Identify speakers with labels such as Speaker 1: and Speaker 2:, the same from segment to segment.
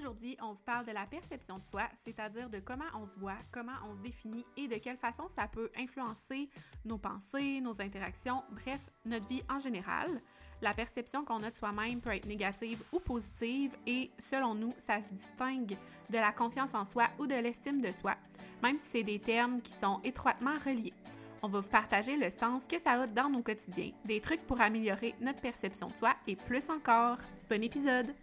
Speaker 1: Aujourd'hui, on vous parle de la perception de soi, c'est-à-dire de comment on se voit, comment on se définit et de quelle façon ça peut influencer nos pensées, nos interactions, bref, notre vie en général. La perception qu'on a de soi-même peut être négative ou positive et selon nous, ça se distingue de la confiance en soi ou de l'estime de soi, même si c'est des termes qui sont étroitement reliés. On va vous partager le sens que ça a dans nos quotidiens, des trucs pour améliorer notre perception de soi et plus encore. Bon épisode!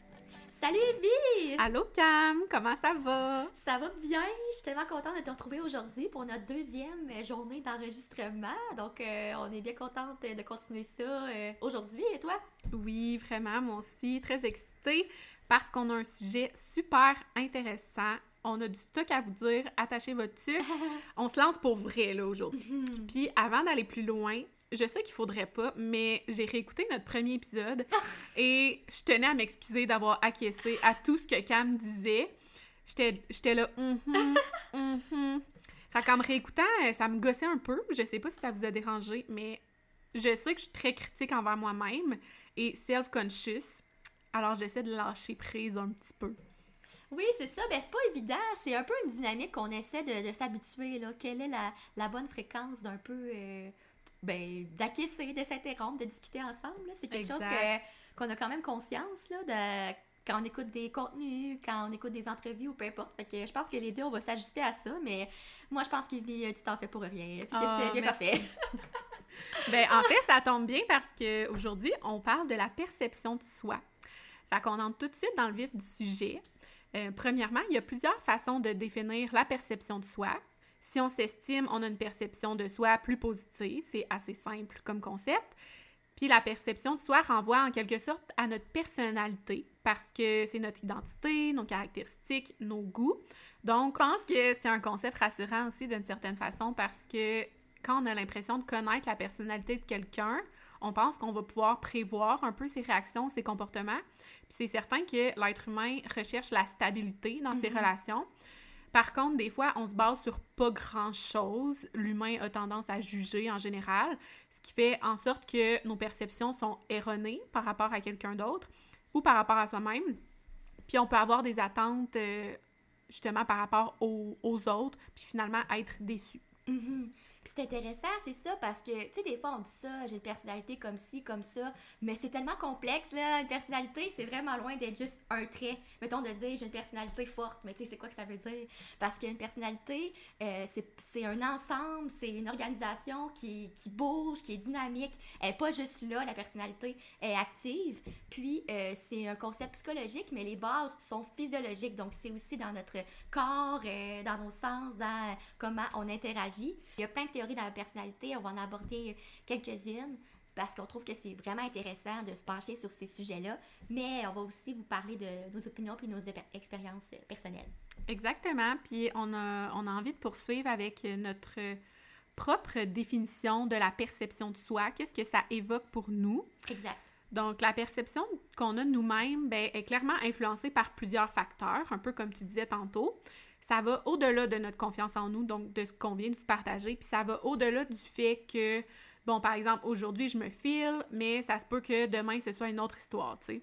Speaker 2: Salut Evie!
Speaker 1: Allô Cam, comment ça va?
Speaker 2: Ça va bien, je suis tellement contente de te retrouver aujourd'hui pour notre deuxième journée d'enregistrement. Donc, euh, on est bien contente de continuer ça euh, aujourd'hui. Et toi?
Speaker 1: Oui, vraiment, moi aussi, très excitée parce qu'on a un sujet super intéressant. On a du stock à vous dire, attachez votre tuque. on se lance pour vrai là aujourd'hui.
Speaker 2: Mhm.
Speaker 1: Puis avant d'aller plus loin, je sais qu'il faudrait pas, mais j'ai réécouté notre premier épisode et je tenais à m'excuser d'avoir acquiescé à tout ce que Cam disait. J'étais j'étais là, hum hum, hum Fait qu'en me réécoutant, euh, ça me gossait un peu. Je sais pas si ça vous a dérangé, mais je sais que je suis très critique envers moi-même et self-conscious. Alors j'essaie de lâcher prise un petit peu.
Speaker 2: Oui, c'est ça. Ben, c'est pas évident. C'est un peu une dynamique qu'on essaie de, de s'habituer. là. Quelle est la, la bonne fréquence d'un peu. euh, ben, d'acquiescer, de s'interrompre, de discuter ensemble. C'est quelque chose que, qu'on a quand même conscience là, de, quand on écoute des contenus, quand on écoute des entrevues ou peu importe. Fait que je pense que les deux, on va s'ajuster à ça. Mais moi, je pense qu'Evie, tu t'en fais pour rien. Puis que
Speaker 1: Ah,
Speaker 2: c'était bien parfait.
Speaker 1: Ben, en fait, ça tombe bien parce qu'aujourd'hui, on parle de la perception de soi. Fait qu'on entre tout de suite dans le vif du sujet. Euh, premièrement, il y a plusieurs façons de définir la perception de soi. Si on s'estime, on a une perception de soi plus positive, c'est assez simple comme concept. Puis la perception de soi renvoie en quelque sorte à notre personnalité parce que c'est notre identité, nos caractéristiques, nos goûts. Donc, je pense que c'est un concept rassurant aussi d'une certaine façon parce que quand on a l'impression de connaître la personnalité de quelqu'un, on pense qu'on va pouvoir prévoir un peu ses réactions, ses comportements. Puis c'est certain que l'être humain recherche la stabilité dans ses
Speaker 2: Mhm.
Speaker 1: relations. Par contre, des fois, on se base sur pas grand-chose. L'humain a tendance à juger en général, ce qui fait en sorte que nos perceptions sont erronées par rapport à quelqu'un d'autre ou par rapport à soi-même. Puis on peut avoir des attentes euh, justement par rapport aux, autres, puis finalement être déçu.
Speaker 2: Mhm. C'est intéressant, c'est ça, parce que, tu sais, des fois, on dit ça, j'ai une personnalité comme ci, comme ça, mais c'est tellement complexe, là. Une personnalité, c'est vraiment loin d'être juste un trait. Mettons de dire, j'ai une personnalité forte, mais tu sais, c'est quoi que ça veut dire? Parce qu'une personnalité, euh, c'est- un ensemble, c'est une organisation qui, qui bouge, qui est dynamique. Elle n'est pas juste là, la personnalité est active. Puis, euh, c'est un concept psychologique, mais les bases sont physiologiques. Donc, c'est aussi dans notre corps, euh, dans nos sens, dans comment on interagit. Il y a plein théories dans la personnalité. On va en aborder quelques-unes parce qu'on trouve que c'est vraiment intéressant de se pencher sur ces sujets-là. Mais on va aussi vous parler de nos opinions puis nos expériences personnelles.
Speaker 1: Exactement. Puis on a, on a envie de poursuivre avec notre propre définition de la perception de soi. Qu'est-ce que ça évoque pour nous?
Speaker 2: Exact.
Speaker 1: Donc, la perception qu'on a nous-mêmes ben, est clairement influencée par plusieurs facteurs, un peu comme tu disais tantôt. Ça va au-delà de notre confiance en nous, donc de ce qu'on vient de vous partager, puis ça va au-delà du fait que, bon, par exemple, aujourd'hui, je me file, mais ça se peut que demain, ce soit une autre histoire, tu sais.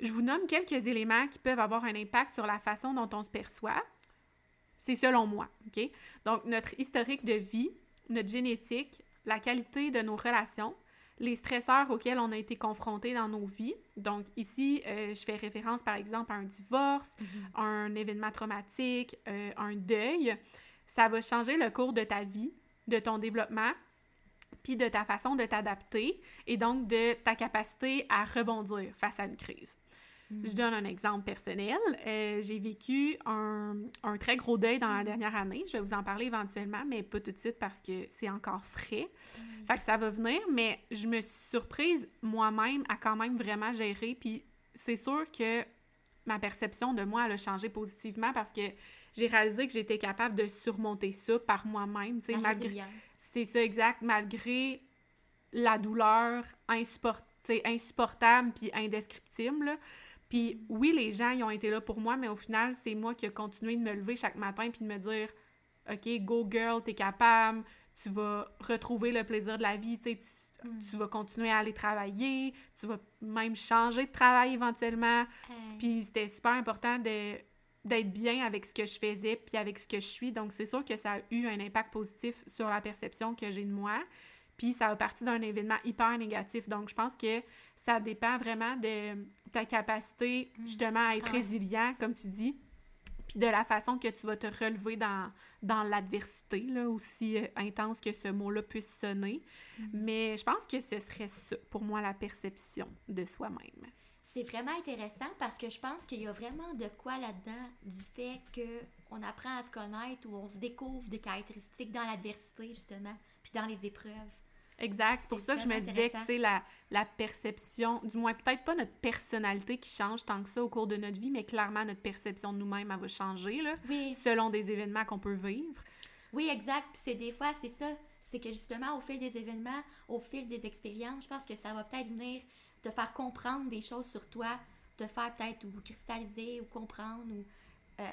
Speaker 1: Je vous nomme quelques éléments qui peuvent avoir un impact sur la façon dont on se perçoit. C'est selon moi, OK? Donc, notre historique de vie, notre génétique, la qualité de nos relations, les stresseurs auxquels on a été confrontés dans nos vies. Donc ici, euh, je fais référence par exemple à un divorce, un événement traumatique, euh, un deuil. Ça va changer le cours de ta vie, de ton développement, puis de ta façon de t'adapter et donc de ta capacité à rebondir face à une crise. Je donne un exemple personnel. Euh, j'ai vécu un, un très gros deuil dans la dernière année. Je vais vous en parler éventuellement, mais pas tout de suite parce que c'est encore frais. Fait que ça va venir, mais je me suis surprise moi-même à quand même vraiment gérer. Puis c'est sûr que ma perception de moi, elle a changé positivement parce que j'ai réalisé que j'étais capable de surmonter ça par moi-même. malgré- c'est ça, exact. Malgré la douleur sais, insupportable puis indescriptible. là. Puis oui, les gens, ils ont été là pour moi, mais au final, c'est moi qui ai continué de me lever chaque matin puis de me dire « OK, go girl, t'es capable, tu vas retrouver le plaisir de la vie, tu sais, tu- tu vas continuer à aller travailler, tu vas même changer de travail éventuellement. Puis c'était super important de d'être bien avec ce que je faisais puis avec ce que je suis. Donc, c'est sûr que ça a eu un impact positif sur la perception que j'ai de moi. Puis, ça a parti d'un événement hyper négatif. Donc, je pense que ça dépend vraiment de ta capacité, mm. justement, à être résilient, comme tu dis, puis de la façon que tu vas te relever dans, dans l'adversité, là, aussi euh, intense que ce mot-là puisse sonner. Mm. Mais je pense que ce serait ça, pour moi, la perception de soi-même
Speaker 2: c'est vraiment intéressant parce que je pense qu'il y a vraiment de quoi là-dedans du fait qu'on apprend à se connaître ou on se découvre des caractéristiques dans l'adversité, justement, puis dans les épreuves.
Speaker 1: Exact. C'est pour ça que je me disais que, tu sais, la, la perception, du moins peut-être pas notre personnalité qui change tant que ça au cours de notre vie, mais clairement notre perception de nous-mêmes, elle va changer, là, selon des événements qu'on peut vivre.
Speaker 2: Oui, exact. Puis c'est des fois, c'est ça, c'est que justement, au fil des événements, au fil des expériences, je pense que ça va peut-être venir te faire comprendre des choses sur toi, te faire peut-être ou cristalliser ou comprendre ou euh,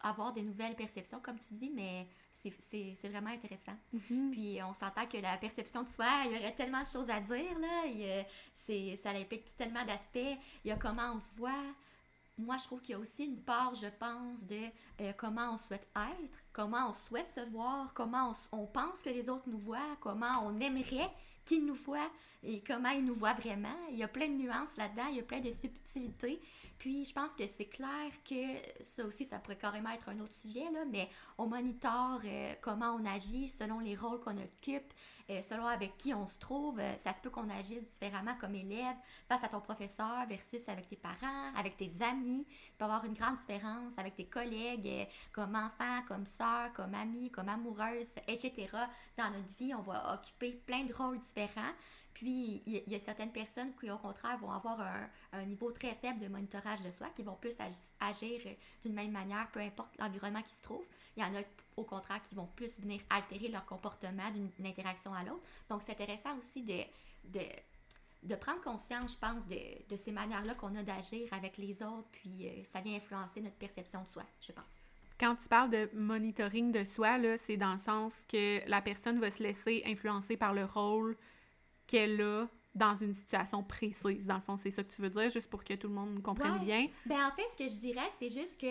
Speaker 2: avoir des nouvelles perceptions, comme tu dis, mais c'est vraiment intéressant. Mm-hmm. Puis on s'entend que la perception de soi, il y aurait tellement de choses à dire, là. ça implique tellement d'aspects. Il y a comment on se voit. Moi, je trouve qu'il y a aussi une part, je pense, de euh, comment on souhaite être, comment on souhaite se voir, comment on, on pense que les autres nous voient, comment on aimerait qu'ils nous voient et comment ils nous voient vraiment. Il y a plein de nuances là-dedans, il y a plein de subtilités. Puis je pense que c'est clair que ça aussi, ça pourrait carrément être un autre sujet, là, mais on monitore euh, comment on agit selon les rôles qu'on occupe, euh, selon avec qui on se trouve. Euh, ça se peut qu'on agisse différemment comme élève face à ton professeur versus avec tes parents, avec tes amis. Il peut y avoir une grande différence avec tes collègues, comme enfant, comme soeur, comme amie, comme amoureuse, etc. Dans notre vie, on va occuper plein de rôles différents. Puis, il y, a certaines personnes qui, au contraire, vont avoir un, niveau très faible de monitorage de soi, qui vont plus agir d'une même manière, peu importe l'environnement qui se trouve. Il y en a, au contraire, qui vont plus venir altérer leur comportement d'une interaction à l'autre. Donc, c'est intéressant aussi de, de, prendre conscience, je pense, de, de ces manières-là qu'on a d'agir avec les autres, puis euh, ça vient influencer notre perception de soi, je pense.
Speaker 1: Quand tu parles de monitoring de soi, c'est dans le sens que la personne va se laisser influencer par le rôle qu'elle a dans une situation précise. Dans le fond, c'est ça que tu veux dire, juste pour que tout le monde comprenne bien?
Speaker 2: Ben, en fait, ce que je dirais, c'est juste que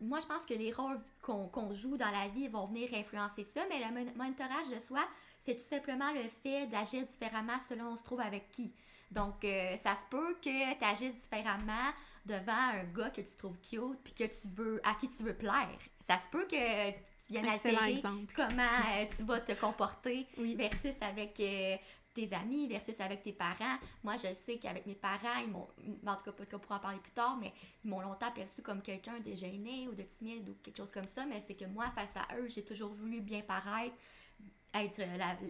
Speaker 2: moi, je pense que les rôles qu'on joue dans la vie vont venir influencer ça, mais le monitorage de soi, c'est tout simplement le fait d'agir différemment selon on se trouve avec qui. Donc, euh, ça se peut que tu agisses différemment devant un gars que tu trouves cute puis que tu veux, à qui tu veux plaire. Ça se peut que tu viennes altérer comment euh, tu vas te comporter versus avec euh, tes amis versus avec tes parents. Moi, je sais qu'avec mes parents, ils m'ont, en tout cas, peut-être qu'on en parler plus tard, mais ils m'ont longtemps perçu comme quelqu'un de gêné ou de timide ou quelque chose comme ça, mais c'est que moi, face à eux, j'ai toujours voulu bien paraître, être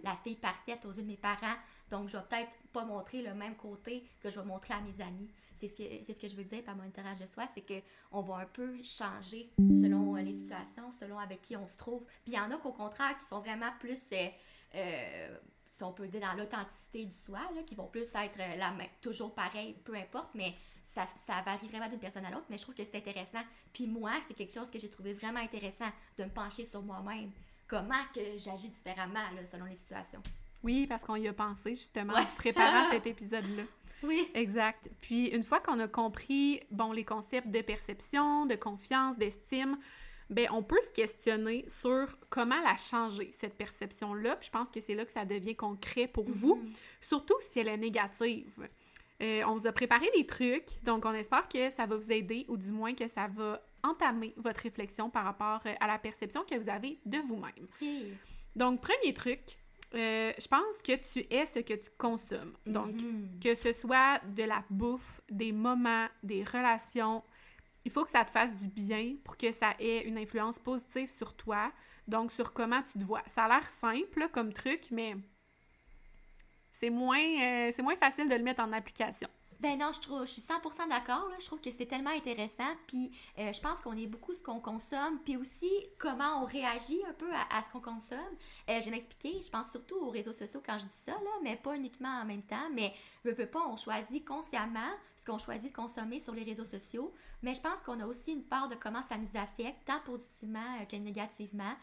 Speaker 2: la, fille parfaite aux yeux de mes parents. Donc, je vais peut-être pas montrer le même côté que je vais montrer à mes amis. C'est ce que, c'est ce que je veux dire par mon monitoration de soi, c'est qu'on va un peu changer selon les situations, selon avec qui on se trouve. Puis il y en a qu'au contraire qui sont vraiment plus euh, euh, si on peut dire, dans l'authenticité du soi, là, qui vont plus être euh, la même, toujours pareil, peu importe, mais ça, ça varie vraiment d'une personne à l'autre, mais je trouve que c'est intéressant. Puis moi, c'est quelque chose que j'ai trouvé vraiment intéressant de me pencher sur moi-même. Comment que j'agis différemment là, selon les situations.
Speaker 1: Oui, parce qu'on y a pensé justement en préparant cet épisode-là.
Speaker 2: Oui.
Speaker 1: Exact. Puis une fois qu'on a compris, bon, les concepts de perception, de confiance, d'estime, ben on peut se questionner sur comment la changer, cette perception-là. Puis je pense que c'est là que ça devient concret pour vous, mhm. surtout si elle est négative. Euh, on vous a préparé des trucs, donc on espère que ça va vous aider ou du moins que ça va entamer votre réflexion par rapport euh, à la perception que vous avez de vous-même. Donc, premier truc, euh, je pense que tu es ce que tu consommes. Donc, mhm. que ce soit de la bouffe, des moments, des relations, il faut que ça te fasse du bien pour que ça ait une influence positive sur toi, donc sur comment tu te vois. Ça a l'air simple comme truc, mais c'est moins, euh, c'est moins facile de le mettre en application.
Speaker 2: Ben non, je trouve, je suis 100% d'accord. Je trouve que c'est tellement intéressant. Puis euh, je pense qu'on est beaucoup ce qu'on consomme, puis aussi comment on réagit un peu à, ce qu'on consomme. Euh, je vais m'expliquer. Je pense surtout aux réseaux sociaux quand je dis ça, mais pas uniquement en même temps. Mais veux, veux pas, on choisit consciemment qu'on choisit de consommer sur les réseaux sociaux, mais je pense qu'on a aussi une part de comment ça nous affecte, tant positivement que négativement,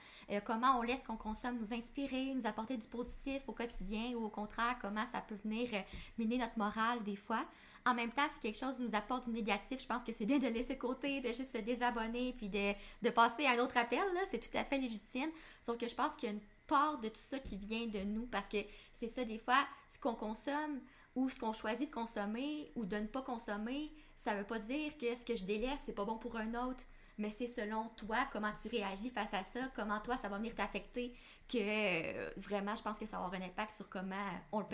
Speaker 2: comment on laisse qu'on consomme nous inspirer, nous apporter du positif au quotidien ou au contraire, comment ça peut venir miner notre morale des fois. En même temps, si quelque chose nous apporte du négatif, je pense que c'est bien de laisser de côté, de juste se désabonner, puis de, de passer à un autre appel, c'est tout à fait légitime. Sauf que je pense qu'il y a une part de tout ça qui vient de nous, parce que c'est ça, des fois, ce qu'on consomme ou ce qu'on choisit de consommer ou de ne pas consommer, ça veut pas dire que ce que je délaisse, c'est pas bon pour un autre mais c'est selon toi comment tu réagis face à ça, comment toi ça va venir t'affecter, que euh, vraiment je pense que ça va avoir un impact sur comment on le,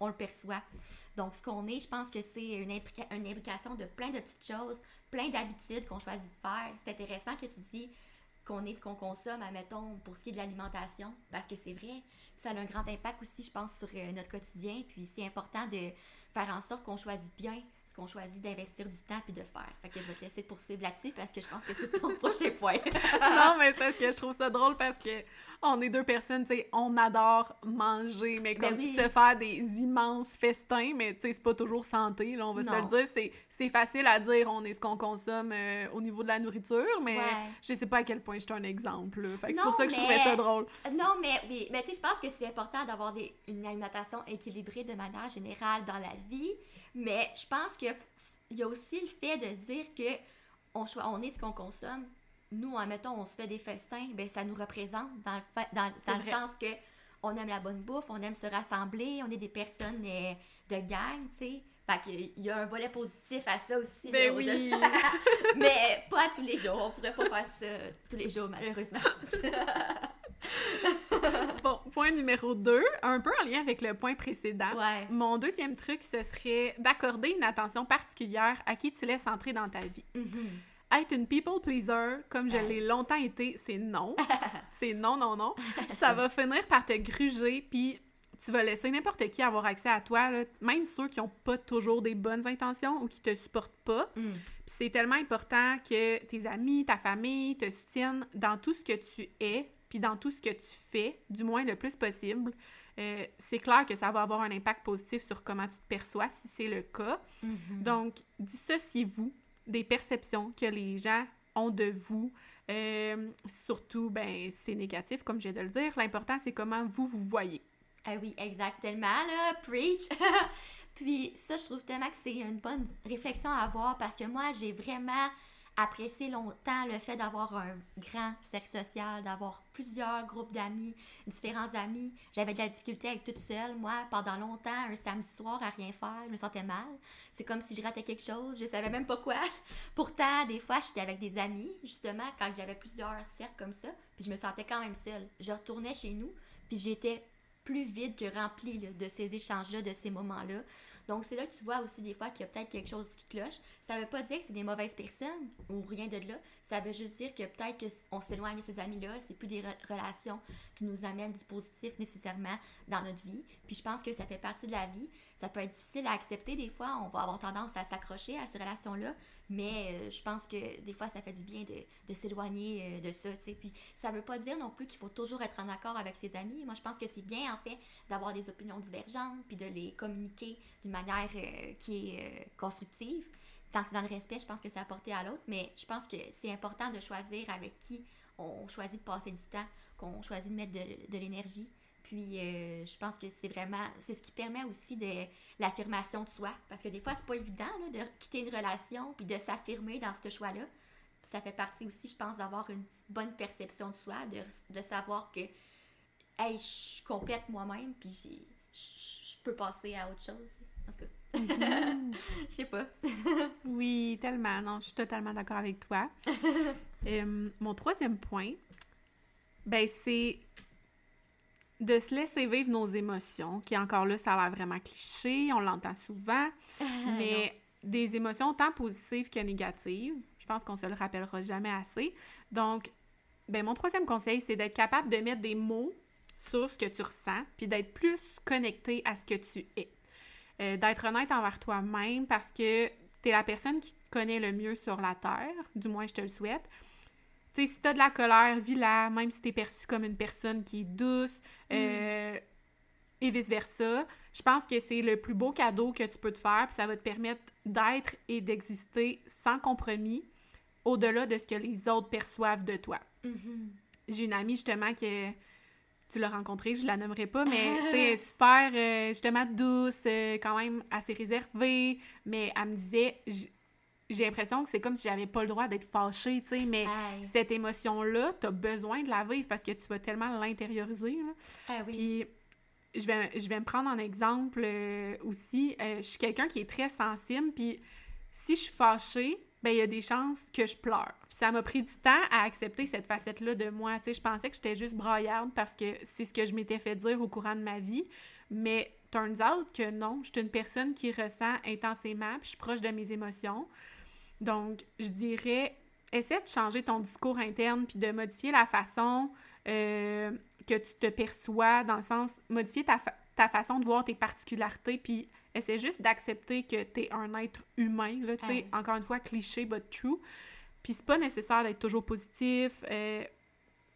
Speaker 2: on le perçoit. Donc, ce qu'on est, je pense que c'est une, une implication de plein de petites choses, plein d'habitudes qu'on choisit de faire. C'est intéressant que tu dis qu'on est ce qu'on consomme, admettons, pour ce qui est de l'alimentation, parce que c'est vrai. ça a un grand impact aussi, je pense, sur euh, notre quotidien. Puis c'est important de faire en sorte qu'on choisit bien qu'on choisit d'investir du temps puis de faire. Fait que je vais te laisser poursuivre là-dessus parce que je pense que c'est ton prochain point.
Speaker 1: non, mais c'est parce que je trouve ça drôle parce que on est deux personnes, tu sais, on adore manger, mais ben comme se faire des immenses festins, mais tu sais, c'est pas toujours santé, là, on va se le dire. C'est facile à dire, on est ce qu'on consomme euh, au niveau de la nourriture, mais je sais pas à quel point je suis un exemple. Fait que c'est pour ça que je trouvais ça drôle.
Speaker 2: Non, mais mais tu sais, je pense que c'est important d'avoir une alimentation équilibrée de manière générale dans la vie. Mais je pense qu'il y a aussi le fait de dire que on, on est ce qu'on consomme. Nous, admettons, on se fait des festins, ben ça nous représente dans le, dans, dans le sens que on aime la bonne bouffe, on aime se rassembler, on est des personnes euh, de gang, tu sais. Fait qu'il y a un volet positif à ça aussi.
Speaker 1: Ben oui!
Speaker 2: Mais pas tous les jours. On pourrait pas faire ça tous les jours, malheureusement.
Speaker 1: bon, point numéro 2, un peu en lien avec le point précédent. Mon deuxième truc, ce serait d'accorder une attention particulière à qui tu laisses entrer dans ta vie. Mm-hmm. Être une people pleaser, comme je l'ai longtemps été, c'est non. c'est non, non, non. Ça va finir par te gruger, puis tu vas laisser n'importe qui avoir accès à toi, même ceux qui n'ont pas toujours des bonnes intentions ou qui te supportent pas. Mm. c'est tellement important que tes amis, ta famille te soutiennent dans tout ce que tu es, puis dans tout ce que tu fais, du moins le plus possible. Euh, c'est clair que ça va avoir un impact positif sur comment tu te perçois si c'est le cas. Mm-hmm. Donc, dissociez-vous des perceptions que les gens ont de vous. Euh, surtout, ben, c'est négatif, comme je viens de le dire. L'important, c'est comment vous vous voyez.
Speaker 2: Ah oui, exactement, là, preach. Puis ça, je trouve tellement que c'est une bonne réflexion à avoir parce que moi, j'ai vraiment apprécié longtemps le fait d'avoir un grand cercle social, d'avoir plusieurs groupes d'amis, différents amis. J'avais de la difficulté avec toute seule. Moi, pendant longtemps, un samedi soir à rien faire, je me sentais mal. C'est comme si je ratais quelque chose, je savais même pas quoi. Pourtant, des fois, j'étais avec des amis, justement, quand j'avais plusieurs cercles comme ça, puis je me sentais quand même seule. Je retournais chez nous, puis j'étais plus vide que rempli de ces échanges-là, de ces moments-là. Donc, c'est là que tu vois aussi des fois qu'il y a peut-être quelque chose qui cloche. Ça veut pas dire que c'est des mauvaises personnes ou rien de là. Ça veut juste dire que peut-être qu'on s'éloigne de ces amis-là, c'est plus des relations qui nous amènent du positif nécessairement dans notre vie. Puis je pense que ça fait partie de la vie. Ça peut être difficile à accepter des fois. On va avoir tendance à s'accrocher à ces relations-là. Mais euh, je pense que des fois, ça fait du bien de, s'éloigner euh, de ça. Puis ça veut pas dire non plus qu'il faut toujours être en accord avec ses amis. Moi, je pense que c'est bien, en fait, d'avoir des opinions divergentes, puis de les communiquer d'une manière euh, qui est constructive. Tant que c'est dans le respect, je pense que c'est apporté à l'autre. Mais je pense que c'est important de choisir avec qui on choisit de passer du temps, qu'on choisit de mettre de, l'énergie. Puis euh, je pense que c'est vraiment, c'est ce qui permet aussi de l'affirmation de soi. Parce que des fois, c'est pas évident de quitter une relation puis de s'affirmer dans ce choix-là. Ça fait partie aussi, je pense, d'avoir une bonne perception de soi, de, de savoir que, hey, je suis complète moi-même, puis je peux passer à autre chose. En tout cas. je sais pas.
Speaker 1: oui, tellement. Non, je suis totalement d'accord avec toi. Euh, mon troisième point, ben, c'est de se laisser vivre nos émotions, qui encore là, ça a l'air vraiment cliché, on l'entend souvent, mais des émotions tant positives que négatives. Je pense qu'on se le rappellera jamais assez. Donc, ben, mon troisième conseil, c'est d'être capable de mettre des mots sur ce que tu ressens, puis d'être plus connecté à ce que tu es. Euh, d'être honnête envers toi-même parce que tu es la personne qui te connaît le mieux sur la Terre, du moins je te le souhaite sais, si t'as de la colère, vis-la, même si t'es perçu comme une personne qui est douce. Mm. Euh, et vice-versa. Je pense que c'est le plus beau cadeau que tu peux te faire, puis ça va te permettre d'être et d'exister sans compromis, au-delà de ce que les autres perçoivent de toi.
Speaker 2: Mhm.
Speaker 1: J'ai une amie justement que tu l'as rencontrée, je la nommerai pas, mais tu sais, super euh, justement douce, euh, quand même assez réservée, mais elle me disait j'ai l'impression que c'est comme si j'avais pas le droit d'être fâchée, tu sais, mais cette émotion-là, t'as besoin de la vivre parce que tu vas tellement l'intérioriser.
Speaker 2: Ah oui.
Speaker 1: Puis je vais, je vais me prendre en exemple euh, aussi. Euh, je suis quelqu'un qui est très sensible, puis si je suis fâchée, ben il y a des chances que je pleure. Puis ça m'a pris du temps à accepter cette facette-là de moi. Tu sais, je pensais que j'étais juste braillarde parce que c'est ce que je m'étais fait dire au courant de ma vie. Mais turns out que non, je suis une personne qui ressent intensément, puis je suis proche de mes émotions. Donc, je dirais, essaie de changer ton discours interne, puis de modifier la façon euh, que tu te perçois, dans le sens, modifier ta, ta façon de voir tes particularités, puis essaie juste d'accepter que tu es un être humain, là, tu sais,
Speaker 2: Ouais.
Speaker 1: encore une fois, cliché, but true. Puis c'est pas nécessaire d'être toujours positif. euh,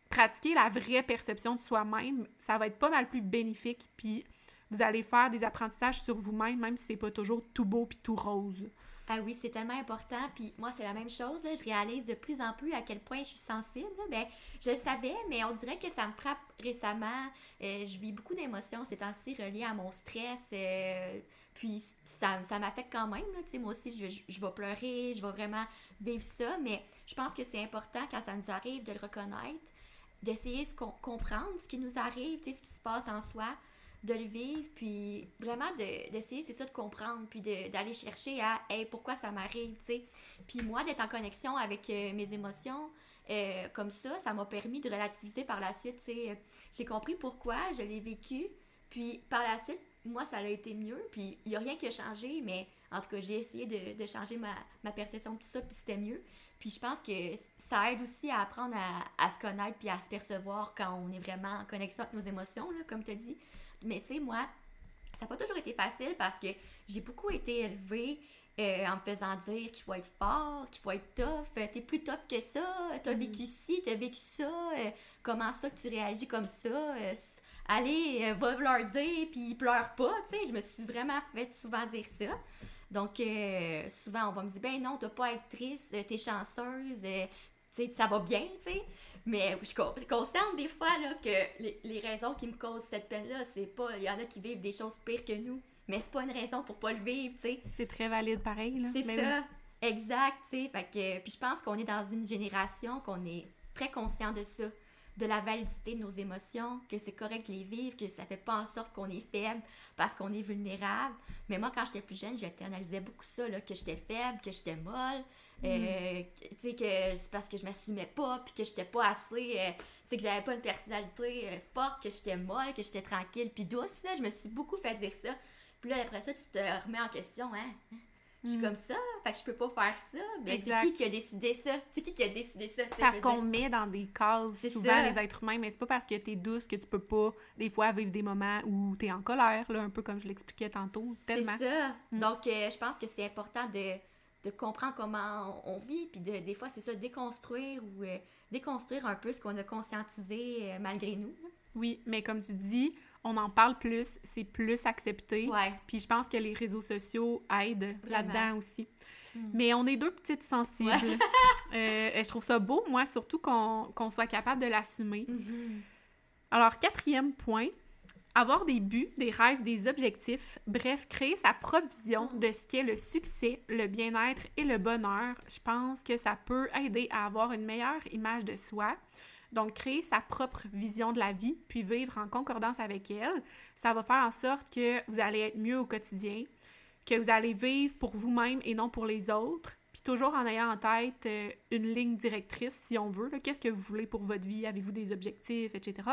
Speaker 1: pratiquer la vraie perception de soi-même, ça va être pas mal plus bénéfique, puis vous allez faire des apprentissages sur vous-même, même si c'est pas toujours tout beau puis tout rose.
Speaker 2: Ah oui, c'est tellement important. Puis moi, c'est la même chose. là. Je réalise de plus en plus à quel point je suis sensible. Ben, je le savais, mais on dirait que ça me frappe récemment. Euh, je vis beaucoup d'émotions ces temps-ci reliées à mon stress. euh, puis ça, ça m'affecte quand même. Là. Moi aussi, je, vais pleurer, je vais vraiment vivre ça. Mais je pense que c'est important quand ça nous arrive de le reconnaître, d'essayer de com- comprendre ce qui nous arrive, ce qui se passe en soi de le vivre, puis vraiment de- d'essayer, c'est ça, de comprendre, puis de- d'aller chercher à, hey, pourquoi ça m'arrive. Puis moi, d'être en connexion avec euh, mes émotions, euh, comme ça, ça m'a permis de relativiser par la suite. J'ai compris pourquoi, je l'ai vécu, puis par la suite, moi, ça a été mieux, puis il n'y a rien qui a changé, mais en tout cas, j'ai essayé de, de changer ma, ma perception de tout ça, puis c'était mieux. Puis je pense que ça aide aussi à apprendre à, à se connaître puis à se percevoir quand on est vraiment en connexion avec nos émotions, là, comme tu as dit. Mais tu sais, moi, ça n'a pas toujours été facile parce que j'ai beaucoup été élevée euh, en me faisant dire qu'il faut être fort, qu'il faut être tough. Euh, T'es plus tough que ça, t'as
Speaker 1: Mm.
Speaker 2: vécu ci, t'as vécu ça, euh, comment ça que tu réagis comme ça. euh, allez, euh, va leur dire, puis pleure pas, tu sais. Je me suis vraiment fait souvent dire ça. Donc, euh, souvent, on va me dire, ben non, t'as pas à être triste, euh, t'es chanceuse, euh, tu sais, ça va bien, tu sais. Mais je je consciente des fois là, que les, les raisons qui me causent cette peine-là, c'est pas. Il y en a qui vivent des choses pires que nous, mais c'est pas une raison pour pas le vivre, tu sais.
Speaker 1: C'est très valide pareil. là.
Speaker 2: C'est
Speaker 1: oui.
Speaker 2: ça. Exact, tu sais. Fait que, puis je pense qu'on est dans une génération qu'on est très conscient de ça, de la validité de nos émotions, que c'est correct de les vivre, que ça fait pas en sorte qu'on est faible parce qu'on est vulnérable. Mais moi, quand j'étais plus jeune, j'internalisais beaucoup ça, là, que j'étais faible, que j'étais molle, euh, que- tu sais, que c'est parce que je m'assumais pas, puis que j'étais pas assez, euh, tu sais, que j'avais pas une personnalité euh, forte, que j'étais molle, que j'étais tranquille, puis douce, là, je me suis beaucoup fait dire ça. Puis là, après ça, tu te remets en question, hein? Je suis
Speaker 1: Mm.
Speaker 2: comme ça, fait que je peux pas faire ça. Mais c'est
Speaker 1: Exact.
Speaker 2: qui qui a décidé ça? C'est qui qui a décidé ça?
Speaker 1: Parce qu'on met dans des cases
Speaker 2: C'est
Speaker 1: souvent
Speaker 2: ça.
Speaker 1: les êtres humains, mais c'est pas parce que t'es douce que tu peux pas, des fois, vivre des moments où t'es en colère, là, un peu comme je l'expliquais tantôt, tellement.
Speaker 2: C'est ça.
Speaker 1: Mm.
Speaker 2: Donc, euh, je pense que c'est important de, de comprendre comment on, on vit, puis de, des fois, c'est ça, déconstruire ou euh, déconstruire un peu ce qu'on a conscientisé euh, malgré nous. là.
Speaker 1: Oui, mais comme tu dis, on en parle plus, c'est plus accepté.
Speaker 2: Ouais.
Speaker 1: Puis je pense que les réseaux sociaux aident là-dedans aussi.
Speaker 2: Mm.
Speaker 1: Mais on est deux petites sensibles. Euh, je trouve ça beau, moi, surtout qu'on soit capable de l'assumer.
Speaker 2: Mhm.
Speaker 1: Alors, quatrième point, avoir des buts, des rêves, des objectifs, bref, créer sa propre vision de ce qu'est le succès, le bien-être et le bonheur. Je pense que ça peut aider à avoir une meilleure image de soi. Donc, créer sa propre vision de la vie, puis vivre en concordance avec elle, ça va faire en sorte que vous allez être mieux au quotidien, que vous allez vivre pour vous-même et non pour les autres, puis toujours en ayant en tête euh, une ligne directrice, si on veut. Qu'est-ce que vous voulez pour votre vie? Avez-vous des objectifs, etc.?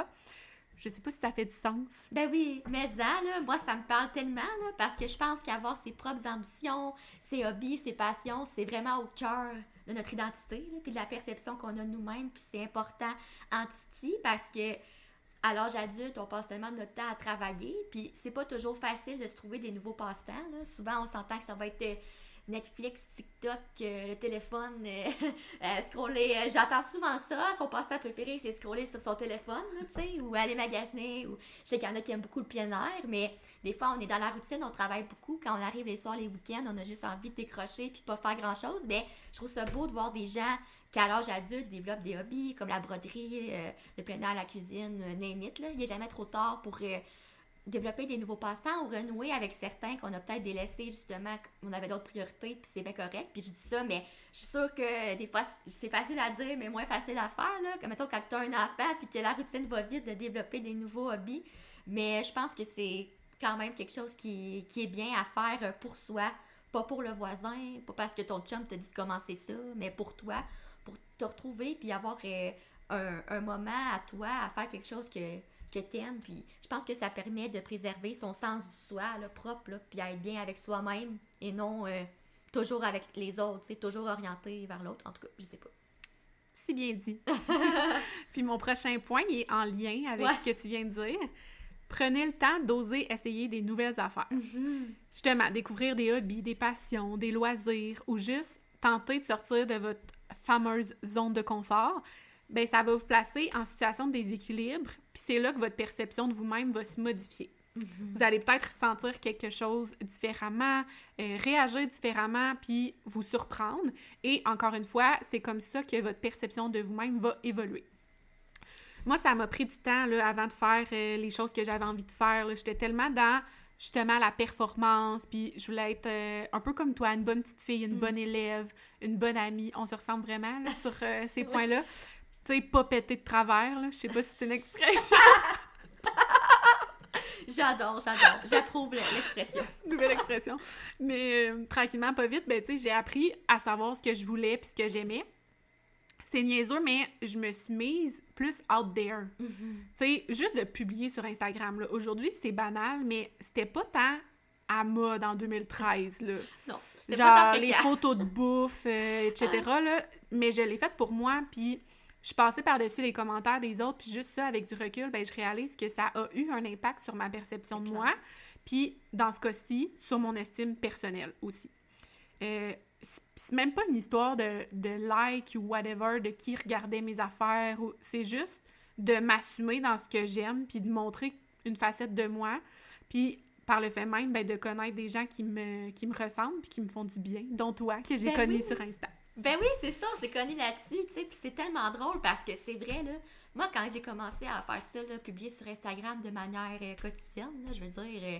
Speaker 1: Je sais pas si ça fait du sens.
Speaker 2: Ben oui, mais ça, moi, ça me parle tellement, parce que je pense qu'avoir ses propres ambitions, ses hobbies, ses passions, c'est vraiment au cœur de notre identité, là, puis de la perception qu'on a nous-mêmes, puis c'est important en Titi, parce que à l'âge adulte, on passe tellement de notre temps à travailler, puis c'est pas toujours facile de se trouver des nouveaux passe-temps. Souvent, on s'entend que ça va être... Netflix, TikTok, euh, le téléphone, euh, euh, scroller. J'entends souvent ça. Son passe-temps préféré, c'est scroller sur son téléphone, tu sais, ou aller magasiner. Je sais qu'il y en a qui aiment beaucoup le plein air, mais des fois, on est dans la routine, on travaille beaucoup. Quand on arrive les soirs, les week-ends, on a juste envie de décrocher puis pas faire grand-chose. Mais je trouve ça beau de voir des gens qui, à l'âge adulte, développent des hobbies comme la broderie, le plein air, la cuisine, name it, là. Il n'est jamais trop tard pour développer des nouveaux passe-temps ou renouer avec certains qu'on a peut-être délaissés justement, on avait d'autres priorités, puis c'est bien correct. Puis je dis ça, mais je suis sûre que des fois, c'est facile à dire, mais moins facile à faire, là. Comme mettons, quand tu as un enfant, puis que la routine va vite de développer des nouveaux hobbies. Mais je pense que c'est quand même quelque chose qui, qui est bien à faire euh, pour soi, pas pour le voisin, pas parce que ton chum te dit de commencer ça, mais pour toi, pour te retrouver, puis avoir euh, un, un moment à toi à faire quelque chose que, que t'aimes. Puis je pense que ça permet de préserver son sens du soi, là, propre, là, puis à être bien avec soi-même et non euh, toujours avec les autres, c'est toujours orienté vers l'autre. En tout cas, je sais pas.
Speaker 1: Si bien dit. Puis mon prochain point il est en lien avec
Speaker 2: Ouais.
Speaker 1: ce que tu viens de dire. Prenez le temps d'oser essayer des nouvelles affaires. Justement, découvrir des hobbies, des passions, des loisirs ou juste tenter de sortir de votre fameuse zone de confort. Ben, ça va vous placer en situation de déséquilibre, puis c'est là que votre perception de vous-même va se modifier. Vous allez peut-être sentir quelque chose différemment, euh, réagir différemment, puis vous surprendre. Et encore une fois, c'est comme ça que votre perception de vous-même va évoluer. Moi, ça m'a pris du temps là, avant de faire euh, les choses que j'avais envie de faire. J'étais tellement dans justement la performance, puis je voulais être euh, un peu comme toi, une bonne petite fille, une
Speaker 2: Mm.
Speaker 1: bonne élève, une bonne amie. On se ressemble vraiment là, sur euh, ces points-là. Tu sais, pas péter de travers, là. Je sais pas si c'est une expression.
Speaker 2: J'adore, j'adore. J'approuve l'expression.
Speaker 1: nouvelle expression. Mais euh, tranquillement, pas vite, ben, tu sais, j'ai appris à savoir ce que je voulais puis ce que j'aimais. C'est niaiseux, mais je me suis mise plus out there. Tu sais, juste de publier sur Instagram, là. Aujourd'hui, c'est banal, mais c'était pas tant à mode en 2013, là.
Speaker 2: Non, pas
Speaker 1: Genre,
Speaker 2: tant
Speaker 1: les photos de bouffe, euh, etc., là. Mais je l'ai faite pour moi, puis je passais par-dessus les commentaires des autres, puis juste ça, avec du recul, ben, je réalise que ça a eu un impact sur ma perception de moi, puis dans ce cas-ci, sur mon estime personnelle aussi. Euh, c'est- c'est même pas une histoire de, de like ou whatever, de qui regardait mes affaires, ou c'est juste de m'assumer dans ce que j'aime, puis de montrer une facette de moi, puis par le fait même ben, de connaître des gens qui me, qui me ressemblent, puis qui me font du bien, dont toi, que j'ai
Speaker 2: Ben
Speaker 1: connu
Speaker 2: oui.
Speaker 1: sur Insta.
Speaker 2: Ben oui, c'est ça, on s'est connus là-dessus, tu sais, puis c'est tellement drôle parce que c'est vrai, là. Moi, quand j'ai commencé à faire ça, là, publier sur Instagram de manière euh, quotidienne, là, je veux dire, euh,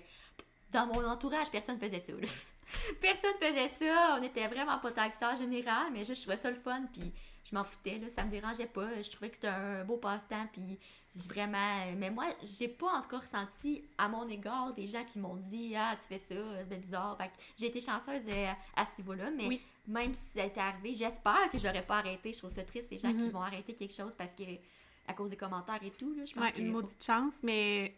Speaker 2: dans mon entourage, personne faisait ça, là. personne faisait ça, on était vraiment pas tant en général, mais juste, je trouvais ça le fun, puis je m'en foutais, là, ça me dérangeait pas, je trouvais que c'était un beau passe-temps, puis vraiment... Mais moi, j'ai pas encore ressenti à mon égard des gens qui m'ont dit « Ah, tu fais ça, c'est bien bizarre », fait j'ai été chanceuse euh, à ce niveau-là, mais
Speaker 1: Oui.
Speaker 2: Même si ça était arrivé, j'espère que j'aurais pas arrêté. Je trouve ça triste, les gens qui
Speaker 1: Mhm.
Speaker 2: vont arrêter quelque chose parce que à cause des commentaires et tout, là, je pense
Speaker 1: Ouais,
Speaker 2: que...
Speaker 1: une maudite chance, mais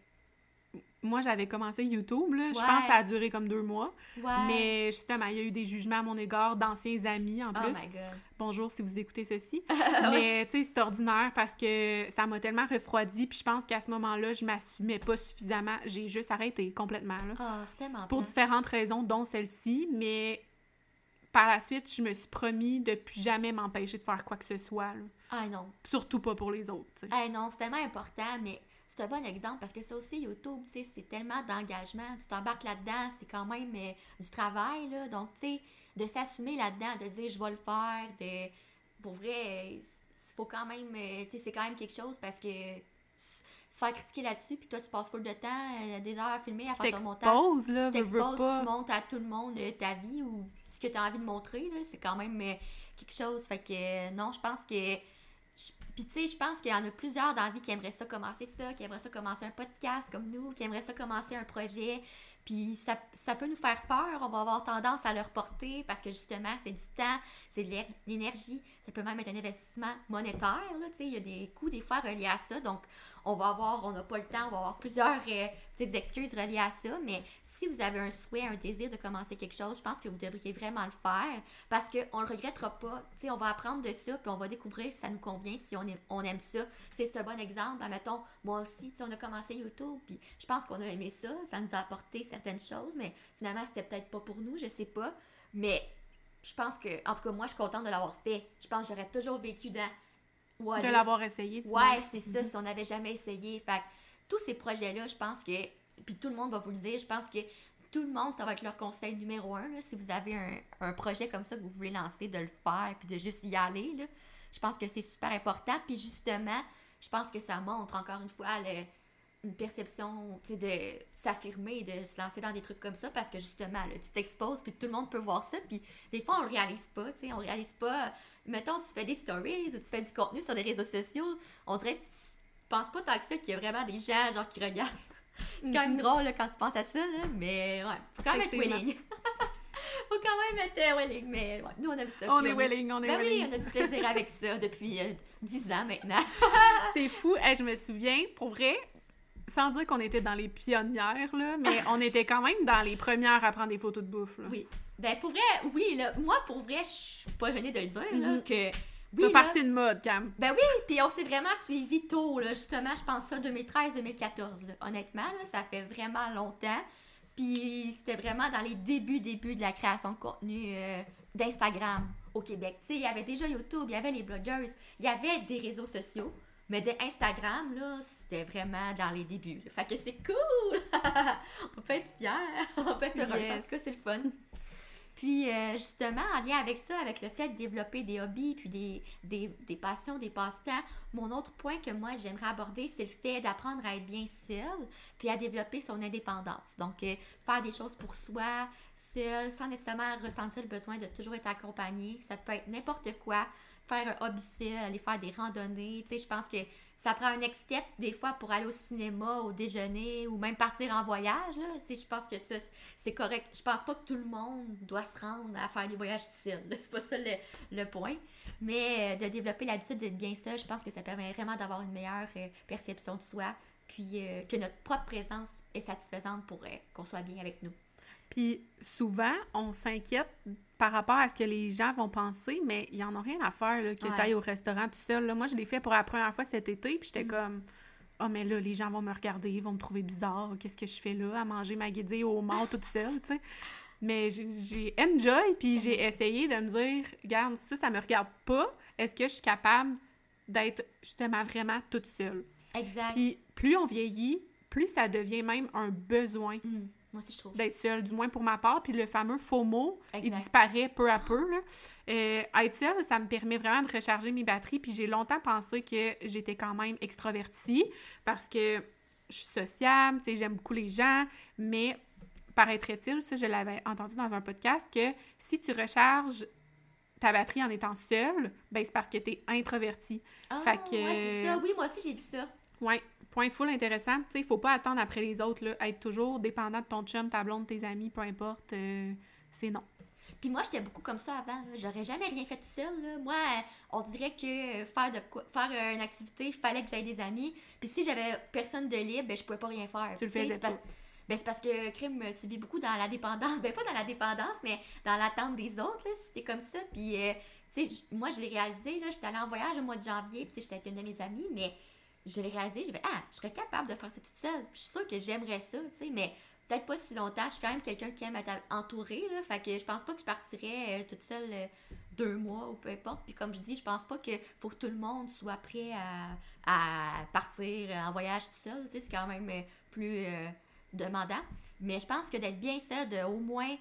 Speaker 1: moi, j'avais commencé YouTube, là. Je pense que ça a duré comme deux mois.
Speaker 2: Ouais.
Speaker 1: Mais justement, il y a eu des jugements à mon égard d'anciens amis, en
Speaker 2: Oh
Speaker 1: plus.
Speaker 2: my god.
Speaker 1: Bonjour si vous écoutez ceci. Mais tu sais, c'est ordinaire parce que ça m'a tellement refroidi. Puis je pense qu'à ce moment-là, je m'assumais pas suffisamment. J'ai juste arrêté complètement. Là,
Speaker 2: c'est tellement
Speaker 1: pour différentes raisons, dont celle-ci. Mais par la suite, je me suis promis de plus jamais m'empêcher de faire quoi que ce soit. là.
Speaker 2: Ah non.
Speaker 1: Surtout pas pour les autres. tu sais.
Speaker 2: Ah non, c'est tellement important, mais c'est un bon exemple parce que ça aussi, YouTube, tu sais, c'est tellement d'engagement. Tu t'embarques là-dedans, c'est quand même euh, du travail, là. Donc, tu sais, de s'assumer là-dedans, de dire je vais le faire, de. Pour vrai, il faut quand même. euh, Tu sais, c'est quand même quelque chose parce que se faire critiquer là-dessus, puis toi, tu passes full de temps, euh, des heures à filmer, à
Speaker 1: Tu
Speaker 2: faire ton montage.
Speaker 1: t'exposes, là,
Speaker 2: tu t'exposes, tu montres à tout le monde ta vie ou ce que tu as envie de montrer, c'est quand même euh, quelque chose. Fait que euh, non, je pense que. Puis tu sais, je pense qu'il y en a plusieurs dans la vie qui aimeraient ça commencer ça, qui aimeraient ça commencer un podcast comme nous, qui aimeraient ça commencer un projet. Puis ça, ça peut nous faire peur, on va avoir tendance à le reporter parce que justement, c'est du temps, c'est de l'é- l'énergie, ça peut même être un investissement monétaire, tu sais, il y a des coûts des fois reliés à ça, donc on va avoir, on n'a pas le temps, on va avoir plusieurs euh, petites excuses reliées à ça, mais si vous avez un souhait, un désir de commencer quelque chose, je pense que vous devriez vraiment le faire parce qu'on ne le regrettera pas. On va apprendre de ça, puis on va découvrir si ça nous convient, si on aime, on aime ça. C'est un bon exemple. Mettons, moi aussi, on a commencé YouTube, puis je pense qu'on a aimé ça, ça nous a apporté certaines choses, mais finalement, c'était peut-être pas pour nous, je sais pas. Mais je pense que, en tout cas, moi, je suis contente de l'avoir fait. Je pense que j'aurais toujours vécu dans. What
Speaker 1: De l'avoir essayé, tu
Speaker 2: Ouais, c'est ça, si on n'avait jamais essayé. Fait tous ces projets-là, je pense que, puis tout le monde va vous le dire, je pense que tout le monde, ça va être leur conseil numéro un. là, si vous avez un, un projet comme ça que vous voulez lancer, de le faire, puis de juste y aller, là, je pense que c'est super important. Puis justement, je pense que ça montre encore une fois le- une perception tu sais, de s'affirmer, de se lancer dans des trucs comme ça, parce que justement, là, tu t'exposes, puis tout le monde peut voir ça, puis des fois, on le réalise pas, tu sais, on réalise pas. Mettons, tu fais des stories ou tu fais du contenu sur les réseaux sociaux, on dirait que tu penses pas tant que ça qu'il y a vraiment des gens, genre, qui regardent. C'est quand même
Speaker 1: Mhm.
Speaker 2: drôle, là, quand tu penses à ça, là, mais ouais, faut quand même être willing. faut quand même être euh, willing, mais ouais, nous, on aime ça.
Speaker 1: On est willing, on est
Speaker 2: Ben oui,
Speaker 1: willing.
Speaker 2: on a du plaisir avec ça depuis euh, 10 ans maintenant.
Speaker 1: C'est fou. Hey, je me souviens, pour vrai, sans dire qu'on était dans les pionnières, là, mais on était quand même dans les premières à prendre des photos de bouffe. Là.
Speaker 2: Oui. Ben, pour vrai, oui, là, moi, pour vrai, je suis pas gênée de le dire, là,
Speaker 1: Mhm.
Speaker 2: que... Oui,
Speaker 1: parti de mode, Cam.
Speaker 2: Ben oui, puis on s'est vraiment suivi tôt, là, justement, je pense ça 2013-2014, là. honnêtement, là, ça fait vraiment longtemps. Puis c'était vraiment dans les débuts, débuts de la création de contenu euh, d'Instagram au Québec. Tu sais, il y avait déjà YouTube, il y avait les blogueuses, il y avait des réseaux sociaux, mais de Instagram, là, c'était vraiment dans les débuts. là. Fait que c'est cool! on peut être fiers, on peut être heureux, en
Speaker 1: Yes.
Speaker 2: tout cas, c'est le fun. Puis euh, justement, en lien avec ça, avec le fait de développer des hobbies, puis des, des, des passions, des passe-temps, mon autre point que moi j'aimerais aborder, c'est le fait d'apprendre à être bien seul, puis à développer son indépendance. Donc, euh, faire des choses pour soi, seul, sans nécessairement ressentir le besoin de toujours être accompagné. Ça peut être n'importe quoi. Faire un hobby aller faire des randonnées. Tu sais, je pense que ça prend un next step des fois pour aller au cinéma, au déjeuner ou même partir en voyage. Tu sais, je pense que ça, c'est correct. Je pense pas que tout le monde doit se rendre à faire des voyages là. C'est pas ça le, le point. Mais euh, de développer l'habitude d'être bien seul, je pense que ça permet vraiment d'avoir une meilleure euh, perception de soi. Puis euh, que notre propre présence est satisfaisante pour qu'on soit bien avec nous.
Speaker 1: Puis souvent, on s'inquiète par rapport à ce que les gens vont penser, mais ils en ont rien à faire là, que
Speaker 2: Ouais.
Speaker 1: tu ailles au restaurant tout seul. là. Moi, je l'ai fait pour la première fois cet été, puis j'étais
Speaker 2: Mm.
Speaker 1: comme « Oh, mais là, les gens vont me regarder, ils vont me trouver bizarre. Qu'est-ce que je fais là, à manger ma guédille au mort toute seule, tu sais? » Mais j'ai enjoy, puis j'ai essayé de me dire « Regarde, ça, ça me regarde pas. Est-ce que je suis capable d'être justement vraiment toute seule? »
Speaker 2: Exact.
Speaker 1: Puis plus on vieillit, plus ça devient même un besoin
Speaker 2: Mm. Moi aussi, je trouve.
Speaker 1: d'être seule, du moins pour ma part. Puis le fameux FOMO, il
Speaker 2: Exact.
Speaker 1: disparaît peu à peu. Là. Euh, être seule, ça me permet vraiment de recharger mes batteries. Puis j'ai longtemps pensé que j'étais quand même extrovertie parce que je suis sociable, tu sais, j'aime beaucoup les gens. Mais paraîtrait-il, ça, je l'avais entendu dans un podcast, que si tu recharges ta batterie en étant seule, ben c'est parce que tu es introverti.
Speaker 2: Ah,
Speaker 1: que-
Speaker 2: ouais, c'est ça. Oui, moi aussi, j'ai vu ça.
Speaker 1: Ouais, point full intéressant. Tu sais, il faut pas attendre après les autres, là. Être toujours dépendant de ton chum, ta blonde, tes amis, peu importe, euh, c'est non.
Speaker 2: Puis moi, j'étais beaucoup comme ça avant. J'aurais jamais rien fait seule. là. Moi, euh, on dirait que faire de quoi, faire une activité, il fallait que j'aille des amis. Puis si j'avais personne de libre, ben, je pouvais pas rien faire.
Speaker 1: Tu le
Speaker 2: sais,
Speaker 1: faisais
Speaker 2: pas-. Ben, c'est parce que, crime, tu vis beaucoup dans la dépendance. Ben, pas dans la dépendance, mais dans l'attente des autres, là, si t'es comme ça. Puis, euh, tu sais, moi, je l'ai réalisé, là, j'étais allée en voyage au mois de janvier, puis j'étais avec une de mes amies, mais je l'ai réalisé, j'ai fait, ah, je serais capable de faire ça toute seule. Je suis sûre que j'aimerais ça, tu sais, mais peut-être pas si longtemps. Je suis quand même quelqu'un qui aime être entouré, là, fait que je pense pas que je partirais euh, toute seule euh, deux mois ou peu importe. Puis, comme je dis, je pense pas que faut que tout le monde soit prêt à, à partir en voyage tout seul, tu sais, c'est quand même euh, plus euh, demandant. Mais je pense que d'être bien seul, de au moins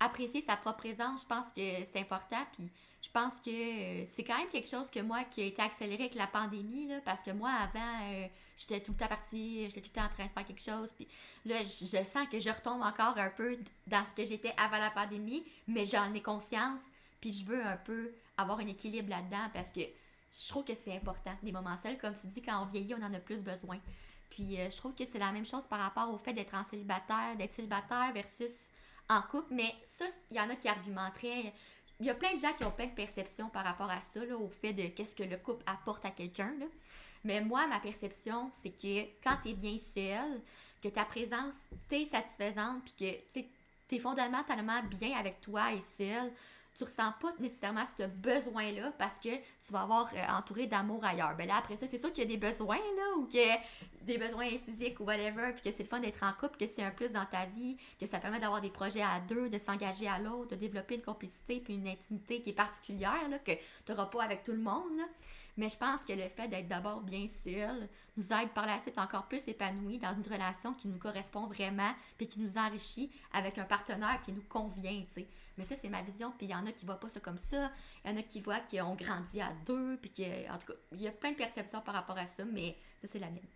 Speaker 2: apprécier sa propre présence, je pense que c'est important. Puis pense que euh, c'est quand même quelque chose que moi qui a été accéléré avec la pandémie, là, parce que moi avant, euh, j'étais tout le temps partie, j'étais tout le temps en train de faire quelque chose. Puis là, je, je sens que je retombe encore un peu dans ce que j'étais avant la pandémie, mais j'en ai conscience. Puis je veux un peu avoir un équilibre là-dedans parce que je trouve que c'est important, les moments seuls. Comme tu dis, quand on vieillit, on en a plus besoin. Puis euh, je trouve que c'est la même chose par rapport au fait d'être en célibataire, d'être célibataire versus en couple. Mais ça, il y en a qui argumenteraient. Il y a plein de gens qui ont plein de perceptions par rapport à ça, là, au fait de qu'est-ce que le couple apporte à quelqu'un. Mais moi, ma perception, c'est que quand tu es bien seul, que ta présence t'est satisfaisante, puis que tu es fondamentalement bien avec toi et seul, tu ressens pas nécessairement ce besoin-là parce que tu vas avoir euh, entouré d'amour ailleurs. Ben là, après ça, c'est sûr qu'il y a des besoins, là, ou que des besoins physiques ou whatever, puis que c'est le fun d'être en couple, que c'est un plus dans ta vie, que ça permet d'avoir des projets à deux, de s'engager à l'autre, de développer une complicité puis une intimité qui est particulière, là, que tu n'auras pas avec tout le monde. Mais je pense que le fait d'être d'abord bien seul nous aide par la suite encore plus épanouis dans une relation qui nous correspond vraiment puis qui nous enrichit avec un partenaire qui nous convient, tu sais. Mais ça, c'est ma vision, puis il y en a qui voient pas ça comme ça. Il y en a qui voient qu'on grandit à deux, puis en tout cas, il y a plein de perceptions par rapport à ça, mais ça, c'est la mienne.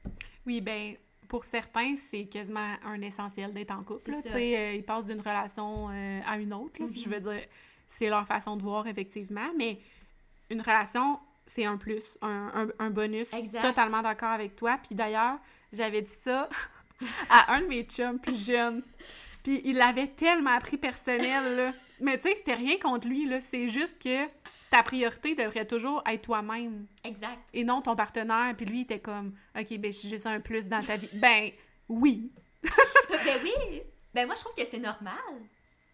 Speaker 1: Oui, ben pour certains, c'est quasiment un essentiel d'être en couple. Tu sais, euh, ils passent d'une relation euh, à une autre. Je veux dire, c'est leur façon de voir, effectivement, mais une relation, c'est un plus, un, un, bonus. Exact. Totalement d'accord avec toi. Puis d'ailleurs, j'avais dit ça à un de mes chums plus jeunes. Puis il l'avait tellement appris personnel, là. Mais tu sais, c'était rien contre lui, là. C'est juste que ta priorité devrait toujours être toi-même.
Speaker 2: Exact.
Speaker 1: Et non ton partenaire. Puis lui, il était comme, OK, ben, j'ai juste un plus dans ta vie. ben, oui.
Speaker 2: ben oui. Ben moi, je trouve que c'est normal.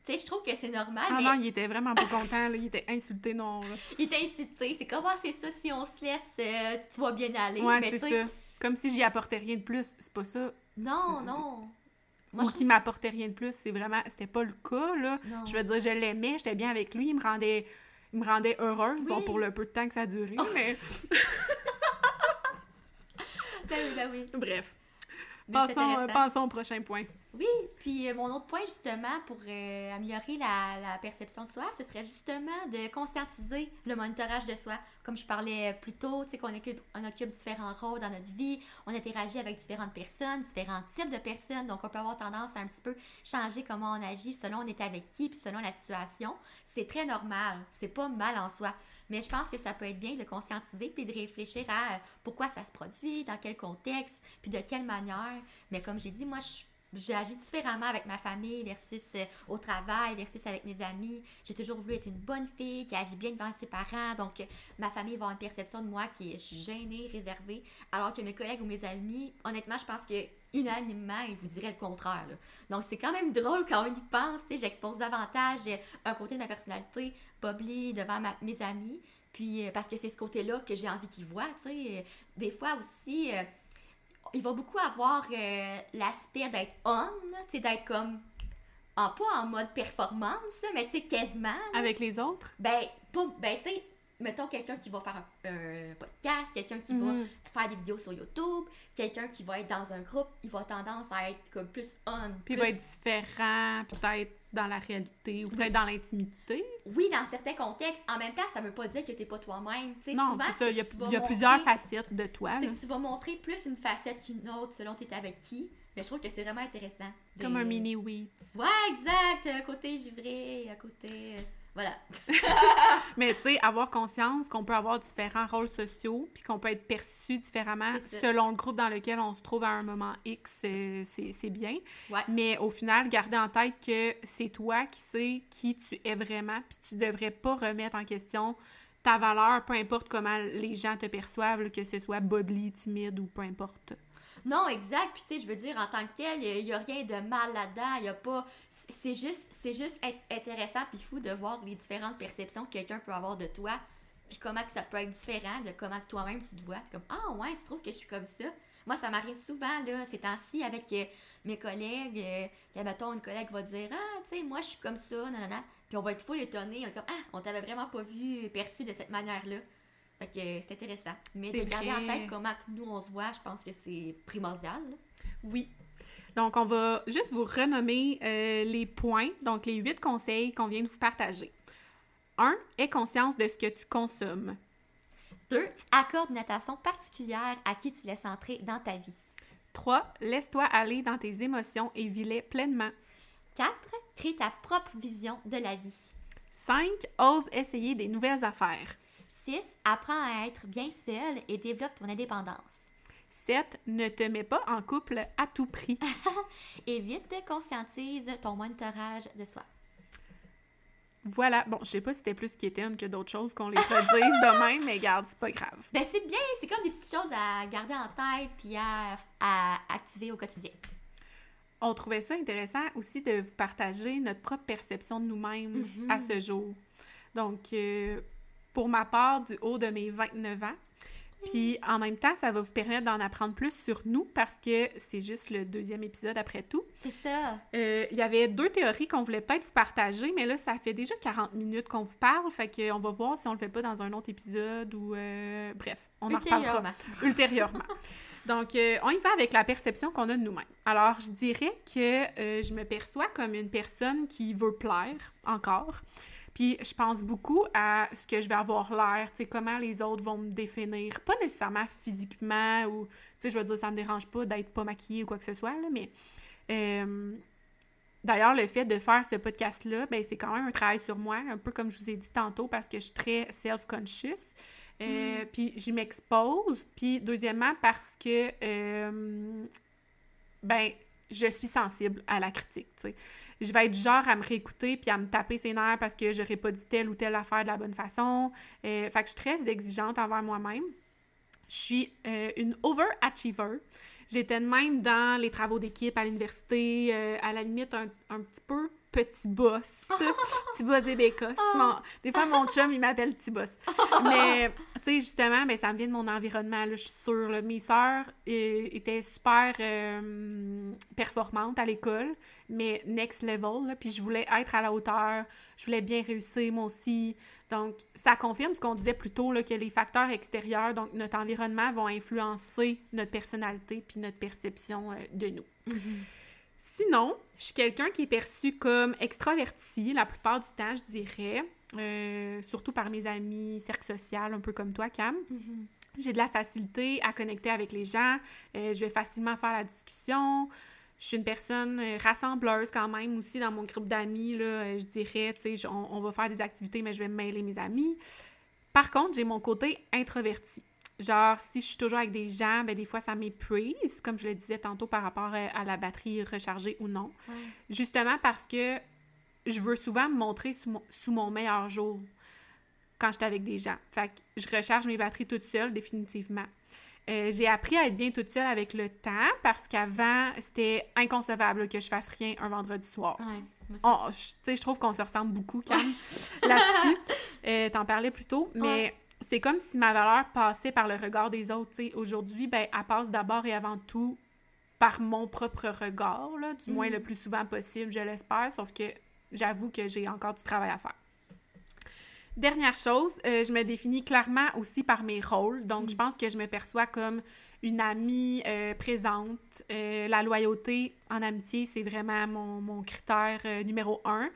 Speaker 2: Tu sais, je trouve que c'est normal.
Speaker 1: Ah non, il était vraiment pas content, là. Il était insulté, non.
Speaker 2: il était insulté. C'est comment c'est ça, si on se laisse, euh, tu vas bien aller.
Speaker 1: Ouais, c'est ça. Comme si j'y apportais rien de plus. C'est pas ça.
Speaker 2: Non, non.
Speaker 1: Moi, Ou qui m'apportait rien de plus. C'est vraiment... C'était pas le cas, là. Je veux dire, je l'aimais, j'étais bien avec lui. Il me rendait... Il me rendait heureuse, bon, pour le peu de temps que ça a duré, mais...
Speaker 2: ben oui, ben oui.
Speaker 1: Bref. Passons, euh, passons, au prochain point.
Speaker 2: Oui, puis euh, mon autre point justement pour euh, améliorer la, perception de soi, ce serait justement de conscientiser le monitorage de soi. Comme je parlais plus tôt, tu sais qu'on occupe, on occupe différents rôles dans notre vie, on interagit avec différentes personnes, différents types de personnes, donc on peut avoir tendance à un petit peu changer comment on agit selon on est avec qui, puis selon la situation. C'est très normal, c'est pas mal en soi. Mais je pense que ça peut être bien de conscientiser puis de réfléchir à pourquoi ça se produit, dans quel contexte, puis de quelle manière. Mais comme j'ai dit, moi, je j'agis différemment avec ma famille versus euh, au travail, versus avec mes amis. J'ai toujours voulu être une bonne fille qui agit bien devant ses parents. Donc, euh, ma famille va avoir une perception de moi qui est gênée, réservée. Alors que mes collègues ou mes amis, honnêtement, je pense que unanimement, ils vous diraient le contraire. Donc, c'est quand même drôle quand on y pense. J'expose davantage euh, un côté de ma personnalité, bubbly, devant mes amis. Puis, parce que c'est ce côté-là que j'ai envie qu'ils voient. Des fois aussi il va beaucoup avoir euh, l'aspect d'être on, tu d'être comme en pas en mode performance, mais tu sais quasiment.
Speaker 1: Avec les autres?
Speaker 2: Ben pas ben tu sais mettons quelqu'un qui va faire un, podcast, quelqu'un qui va mhm. faire des vidéos sur YouTube, quelqu'un qui va être dans un groupe, il va tendance à être comme plus on.
Speaker 1: Puis il va être différent, peut-être dans la réalité ou peut-être dans l'intimité.
Speaker 2: Oui, dans certains contextes. En même temps, ça veut pas dire que t'es pas toi-même.
Speaker 1: Non, c'est ça. Il y a, plusieurs facettes de toi.
Speaker 2: C'est que tu vas montrer plus une facette qu'une autre selon t'es avec qui. Mais je trouve que c'est vraiment intéressant.
Speaker 1: Comme un mini wheat.
Speaker 2: Ouais, exact. Côté givré, à côté. Euh, voilà.
Speaker 1: Mais tu sais, avoir conscience qu'on peut avoir différents rôles sociaux, puis qu'on peut être perçu différemment selon le groupe dans lequel on se trouve à un moment X, c'est bien. Mais au final, garder en tête que c'est toi qui sais qui tu es vraiment, puis tu devrais pas remettre en question ta valeur, peu importe comment les gens te perçoivent, que ce soit bubbly, timide ou peu importe.
Speaker 2: Non, exact. Puis, tu sais, je veux dire, en tant que tel, il n'y a, rien de mal là-dedans. Il n'y a pas. C'est juste, c'est juste intéressant puis fou de voir les différentes perceptions que quelqu'un peut avoir de toi. Puis comment que ça peut être différent de comment toi-même tu te vois. Comme, ah ouais, tu trouves que je suis comme ça? Moi, ça m'arrive souvent, là, ces temps-ci, avec euh, mes collègues. Euh, mettons, une collègue va dire, ah, tu sais, moi, je suis comme ça, non. Puis on va être full étonné. On comme, ah, on t'avait vraiment pas vu, perçu de cette manière-là. Fait que c'est intéressant. Mais de garder en tête comment nous on se voit, je pense que c'est primordial.
Speaker 1: Oui. Donc, on va juste vous renommer euh, les points, donc les huit conseils qu'on vient de vous partager. 1. Aie conscience de ce que tu consommes.
Speaker 2: 2. Accorde une attention particulière à qui tu laisses entrer dans ta vie.
Speaker 1: 3. Laisse-toi aller dans tes émotions et vis-les pleinement.
Speaker 2: 4. Crée ta propre vision de la vie.
Speaker 1: 5. Ose essayer des nouvelles affaires.
Speaker 2: 6. Apprends à être bien seul et développe ton indépendance.
Speaker 1: 7. Ne te mets pas en couple à tout prix.
Speaker 2: et vite, conscientise ton monitorage de soi.
Speaker 1: Voilà. Bon, je sais pas si c'était plus quétaine que d'autres choses qu'on les redise de même, mais garde, c'est pas grave.
Speaker 2: Ben, c'est bien. C'est comme des petites choses à garder en tête puis à, à activer au quotidien.
Speaker 1: On trouvait ça intéressant aussi de vous partager notre propre perception de nous-mêmes mm-hmm. à ce jour. Donc, euh, pour ma part, du haut de mes 29 ans. Puis en même temps, ça va vous permettre d'en apprendre plus sur nous parce que c'est juste le deuxième épisode après tout.
Speaker 2: C'est ça.
Speaker 1: Euh, Il y avait deux théories qu'on voulait peut-être vous partager, mais là, ça fait déjà 40 minutes qu'on vous parle, fait qu'on va voir si on le fait pas dans un autre épisode ou... euh, bref, on en reparlera
Speaker 2: Ultérieurement.
Speaker 1: Donc, euh, on y va avec la perception qu'on a de nous-mêmes. Alors, je dirais que je me perçois comme une personne qui veut plaire encore. Puis, je pense beaucoup à ce que je vais avoir l'air, tu sais, comment les autres vont me définir. Pas nécessairement physiquement ou, tu sais, je veux dire, ça me dérange pas d'être pas maquillée ou quoi que ce soit, là, mais... euh, D'ailleurs, le fait de faire ce podcast-là, ben, c'est quand même un travail sur moi, un peu comme je vous ai dit tantôt, parce que je suis très self-conscious. Euh, Puis j'y m'expose. Puis deuxièmement, parce que, euh, ben, je suis sensible à la critique. Je vais être du genre à me réécouter puis à me taper ses nerfs parce que j'aurais pas dit telle ou telle affaire de la bonne façon. Euh, fait que je suis très exigeante envers moi-même. Je suis euh, une overachiever. J'étais même dans les travaux d'équipe à l'université, euh, à la limite un petit peu petit boss. petit boss des bécosses. Mon- Des fois, mon chum, il m'appelle petit boss. Mais, tu sais, justement, ben, ça me vient de mon environnement, là, je suis sûre. là. Mes sœurs euh, étaient super euh, performantes à l'école, mais next level. là, Puis je voulais être à la hauteur, je voulais bien réussir, moi aussi. Donc, ça confirme ce qu'on disait plus tôt, là, que les facteurs extérieurs, donc notre environnement, vont influencer notre personnalité puis notre perception euh, de nous. Sinon, je suis quelqu'un qui est perçu comme extraverti la plupart du temps, je dirais, euh, surtout par mes amis, cercle social, un peu comme toi, Cam.
Speaker 2: Mhm.
Speaker 1: J'ai de la facilité à connecter avec les gens, euh, je vais facilement faire la discussion. Je suis une personne euh, rassembleuse quand même aussi dans mon groupe d'amis, je dirais, tu sais, on, on va faire des activités, mais je vais mêler mes amis. Par contre, j'ai mon côté introverti. Genre, si je suis toujours avec des gens, ben des fois, ça m'épuise, comme je le disais tantôt par rapport euh, à la batterie rechargée ou non.
Speaker 2: Ouais.
Speaker 1: Justement parce que je veux souvent me montrer sous mon, sous mon meilleur jour quand je suis avec des gens. Fait que je recharge mes batteries toute seule, définitivement. Euh, j'ai appris à être bien toute seule avec le temps parce qu'avant, c'était inconcevable que je fasse rien un vendredi soir.
Speaker 2: Ouais.
Speaker 1: Oh, je- tu sais, je trouve qu'on se ressemble beaucoup, Cam, là-dessus. Euh, T'en parlais plus tôt, mais
Speaker 2: Ouais.
Speaker 1: C'est comme si ma valeur passait par le regard des autres. Aujourd'hui, ben, elle passe d'abord et avant tout par mon propre regard, là, du moins
Speaker 2: Mm.
Speaker 1: le plus souvent possible, je l'espère, sauf que j'avoue que j'ai encore du travail à faire. Dernière chose, euh, je me définis clairement aussi par mes rôles. Donc, je pense que je me perçois comme une amie euh, présente. Euh, la loyauté en amitié, c'est vraiment mon, mon critère numéro un.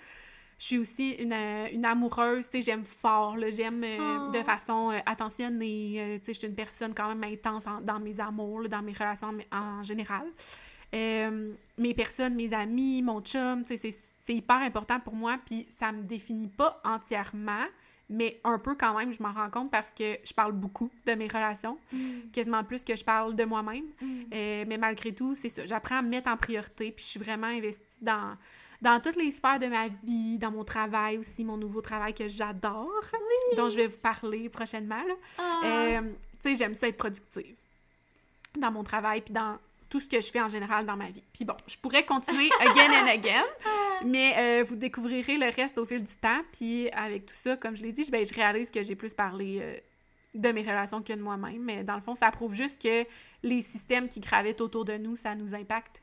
Speaker 1: Je suis aussi une, euh, une amoureuse, tu sais, j'aime fort, j'aime euh,
Speaker 2: Oh.
Speaker 1: de façon euh, attentionnée, tu sais, je suis une personne quand même intense en- dans mes amours, là, dans mes relations en, général. Mes personnes, mes amis, mon chum, tu sais, c'est- c'est hyper important pour moi, puis ça me définit pas entièrement, mais un peu quand même, je m'en rends compte parce que je parle beaucoup de mes relations,
Speaker 2: Mm.
Speaker 1: quasiment plus que je parle de moi-même.
Speaker 2: Mm.
Speaker 1: Euh, mais malgré tout, c'est ça. J'apprends à me mettre en priorité, puis je suis vraiment investie dans, dans toutes les sphères de ma vie, dans mon travail aussi, mon nouveau travail que j'adore, dont je vais vous parler prochainement.
Speaker 2: Ah.
Speaker 1: Euh, tu sais, j'aime ça être productive dans mon travail, puis dans tout ce que je fais en général dans ma vie. Puis bon, je pourrais continuer again and again, mais euh, vous découvrirez le reste au fil du temps. Puis avec tout ça, comme je l'ai dit, je- ben, je réalise que j'ai plus parlé euh, de mes relations que de moi-même. Mais dans le fond, ça prouve juste que les systèmes qui gravitent autour de nous, ça nous impacte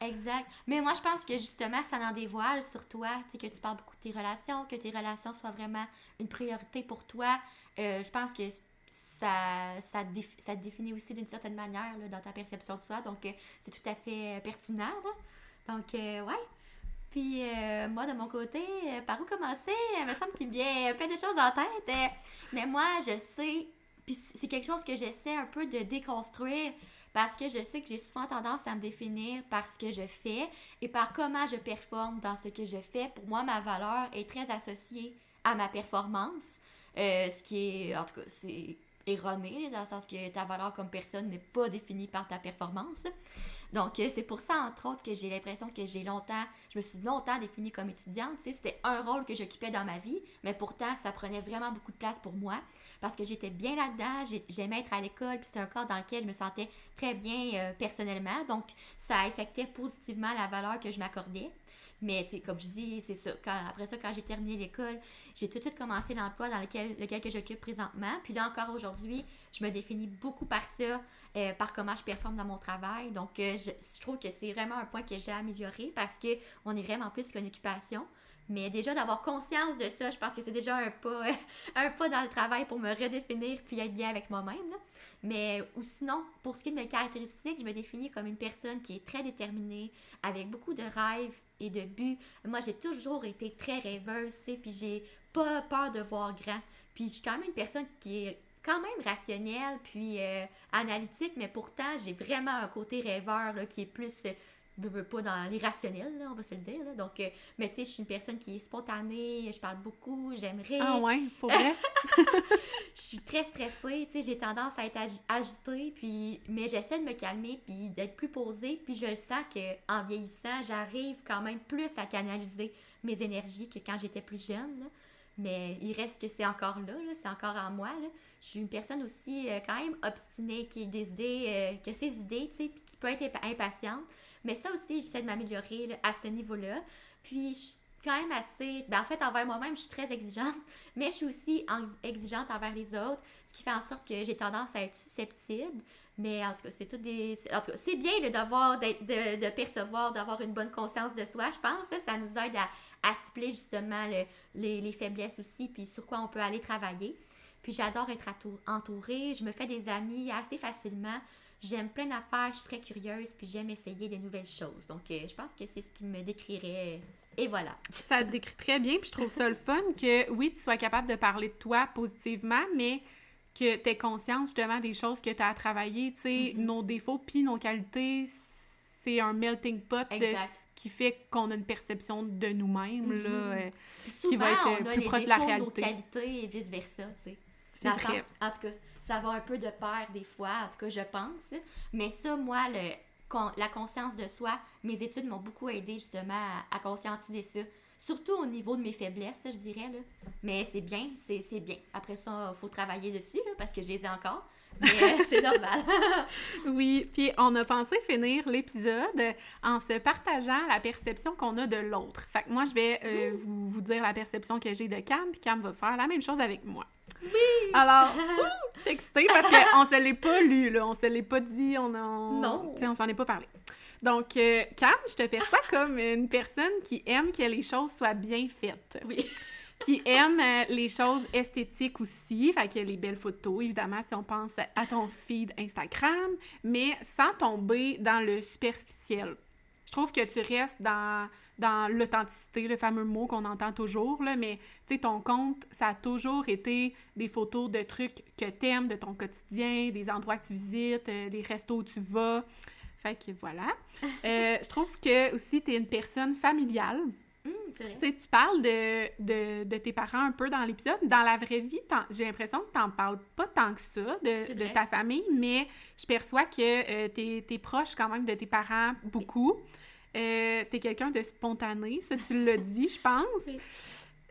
Speaker 2: Exact. Mais moi, je pense que justement, ça en dévoile sur toi, tu que tu parles beaucoup de tes relations, que tes relations soient vraiment une priorité pour toi. Euh, je pense que ça, ça, ça te définit aussi d'une certaine manière dans ta perception de soi. Donc, euh, c'est tout à fait euh, pertinent. Donc, ouais. Puis, moi, de mon côté, par où commencer? Il me semble qu'il me vient plein de choses en tête. mais moi, je sais, puis c'est quelque chose que j'essaie un peu de déconstruire parce que je sais que j'ai souvent tendance à me définir par ce que je fais et par comment je performe dans ce que je fais. Pour moi, ma valeur est très associée à ma performance, euh, ce qui est, en tout cas, c'est erroné, dans le sens que ta valeur comme personne n'est pas définie par ta performance. Donc, euh, c'est pour ça, entre autres, que j'ai l'impression que j'ai longtemps, je me suis longtemps définie comme étudiante. C'était un rôle que j'occupais dans ma vie, mais pourtant, ça prenait vraiment beaucoup de place pour moi parce que j'étais bien là-dedans, j'aimais être à l'école, puis c'était un corps dans lequel je me sentais très bien euh, personnellement. Donc, ça affectait positivement la valeur que je m'accordais. Mais, comme je dis, c'est ça. après ça, quand j'ai terminé l'école, j'ai tout de suite commencé l'emploi dans lequel, lequel que j'occupe présentement. Puis là, encore aujourd'hui, je me définis beaucoup par ça, euh, par comment je performe dans mon travail. Donc, euh, je, je, trouve que c'est vraiment un point que j'ai amélioré parce qu'on est vraiment plus qu'une occupation. Mais déjà d'avoir conscience de ça, je pense que c'est déjà un pas, un pas dans le travail pour me redéfinir puis être bien avec moi-même. Mais ou sinon, pour ce qui est de mes caractéristiques, je me définis comme une personne qui est très déterminée, avec beaucoup de rêves et de buts. Moi, j'ai toujours été très rêveuse, puis j'ai pas peur de voir grand. Puis je suis quand même une personne qui est quand même rationnelle puis euh, analytique, mais pourtant, j'ai vraiment un côté rêveur qui est plus je veux pas dans l'irrationnel, on va se le dire. Donc, euh, mais tu sais, je suis une personne qui est spontanée, je parle beaucoup, j'aimerais.
Speaker 1: Ah ouais, pour vrai?
Speaker 2: je suis très stressée, tu sais, j'ai tendance à être agitée, puis, mais j'essaie de me calmer, puis d'être plus posée, puis je le sens qu'en vieillissant, j'arrive quand même plus à canaliser mes énergies que quand j'étais plus jeune. Mais il reste que c'est encore là, c'est encore en moi. Je suis une personne aussi euh, quand même obstinée, qui a des idées, euh, qui a ses idées, tu sais, qui peut être impatiente. Mais ça aussi, j'essaie de m'améliorer à ce niveau-là. Puis, je suis quand même assez. Ben, en fait, envers moi-même, je suis très exigeante, mais je suis aussi exigeante envers les autres, ce qui fait en sorte que j'ai tendance à être susceptible. Mais en tout cas, c'est tout des. En tout cas, c'est bien d'avoir, de, de, percevoir, d'avoir une bonne conscience de soi, je pense. ça nous aide à, à cibler justement les, les, faiblesses aussi, puis sur quoi on peut aller travailler. Puis j'adore être entourée, je me fais des amis assez facilement. J'aime plein d'affaires, je suis très curieuse, puis j'aime essayer des nouvelles choses. Donc, euh, je pense que c'est ce qui me décrirait. Et voilà.
Speaker 1: Ça te décrit très bien, puis je trouve ça le fun que, oui, tu sois capable de parler de toi positivement, mais que tu aies conscience justement des choses que tu as à travailler, tu sais, mm-hmm. nos défauts puis nos qualités, c'est un melting pot de ce qui fait qu'on a une perception de nous-mêmes, là,
Speaker 2: mm-hmm. euh, qui va être plus proche de la réalité. Nos qualités et vice-versa, tu sais. En tout cas, ça va un peu de pair des fois, en tout cas, je pense. Mais ça, moi, le, la conscience de soi, mes études m'ont beaucoup aidé justement à, conscientiser ça. Surtout au niveau de mes faiblesses, je dirais. Là. Mais c'est bien, c'est bien. Après ça, il faut travailler dessus parce que je les ai encore. Mais c'est normal.
Speaker 1: oui, puis on a pensé finir l'épisode en se partageant la perception qu'on a de l'autre. Fait que moi, je vais euh, vous, vous, dire la perception que j'ai de Cam, puis Cam va faire la même chose avec moi.
Speaker 2: Oui!
Speaker 1: Alors, je suis excitée parce qu'on se l'est pas lu, là. On se l'est pas dit, on en...
Speaker 2: Non!
Speaker 1: on s'en est pas parlé. Donc, euh, Cam, je te perçois comme une personne qui aime que les choses soient bien faites.
Speaker 2: Oui.
Speaker 1: qui aime euh, les choses esthétiques aussi, fait que les belles photos, évidemment, si on pense à ton feed Instagram, mais sans tomber dans le superficiel. Je trouve que tu restes dans dans l'authenticité, le fameux mot qu'on entend toujours, là, mais tu sais, ton compte, ça a toujours été des photos de trucs que t'aimes, de ton quotidien, des endroits que tu visites, euh, des restos où tu vas. Fait que voilà. Euh, je trouve que aussi, tu es une personne familiale.
Speaker 2: Mmh, vrai.
Speaker 1: Tu parles de, de, de, tes parents un peu dans l'épisode. Dans la vraie vie, j'ai l'impression que tu n'en parles pas tant que ça de, de, ta famille, mais je perçois que euh, tu es, proche quand même de tes parents beaucoup. Euh, tu es quelqu'un de spontané, ça tu l'as dit, je pense.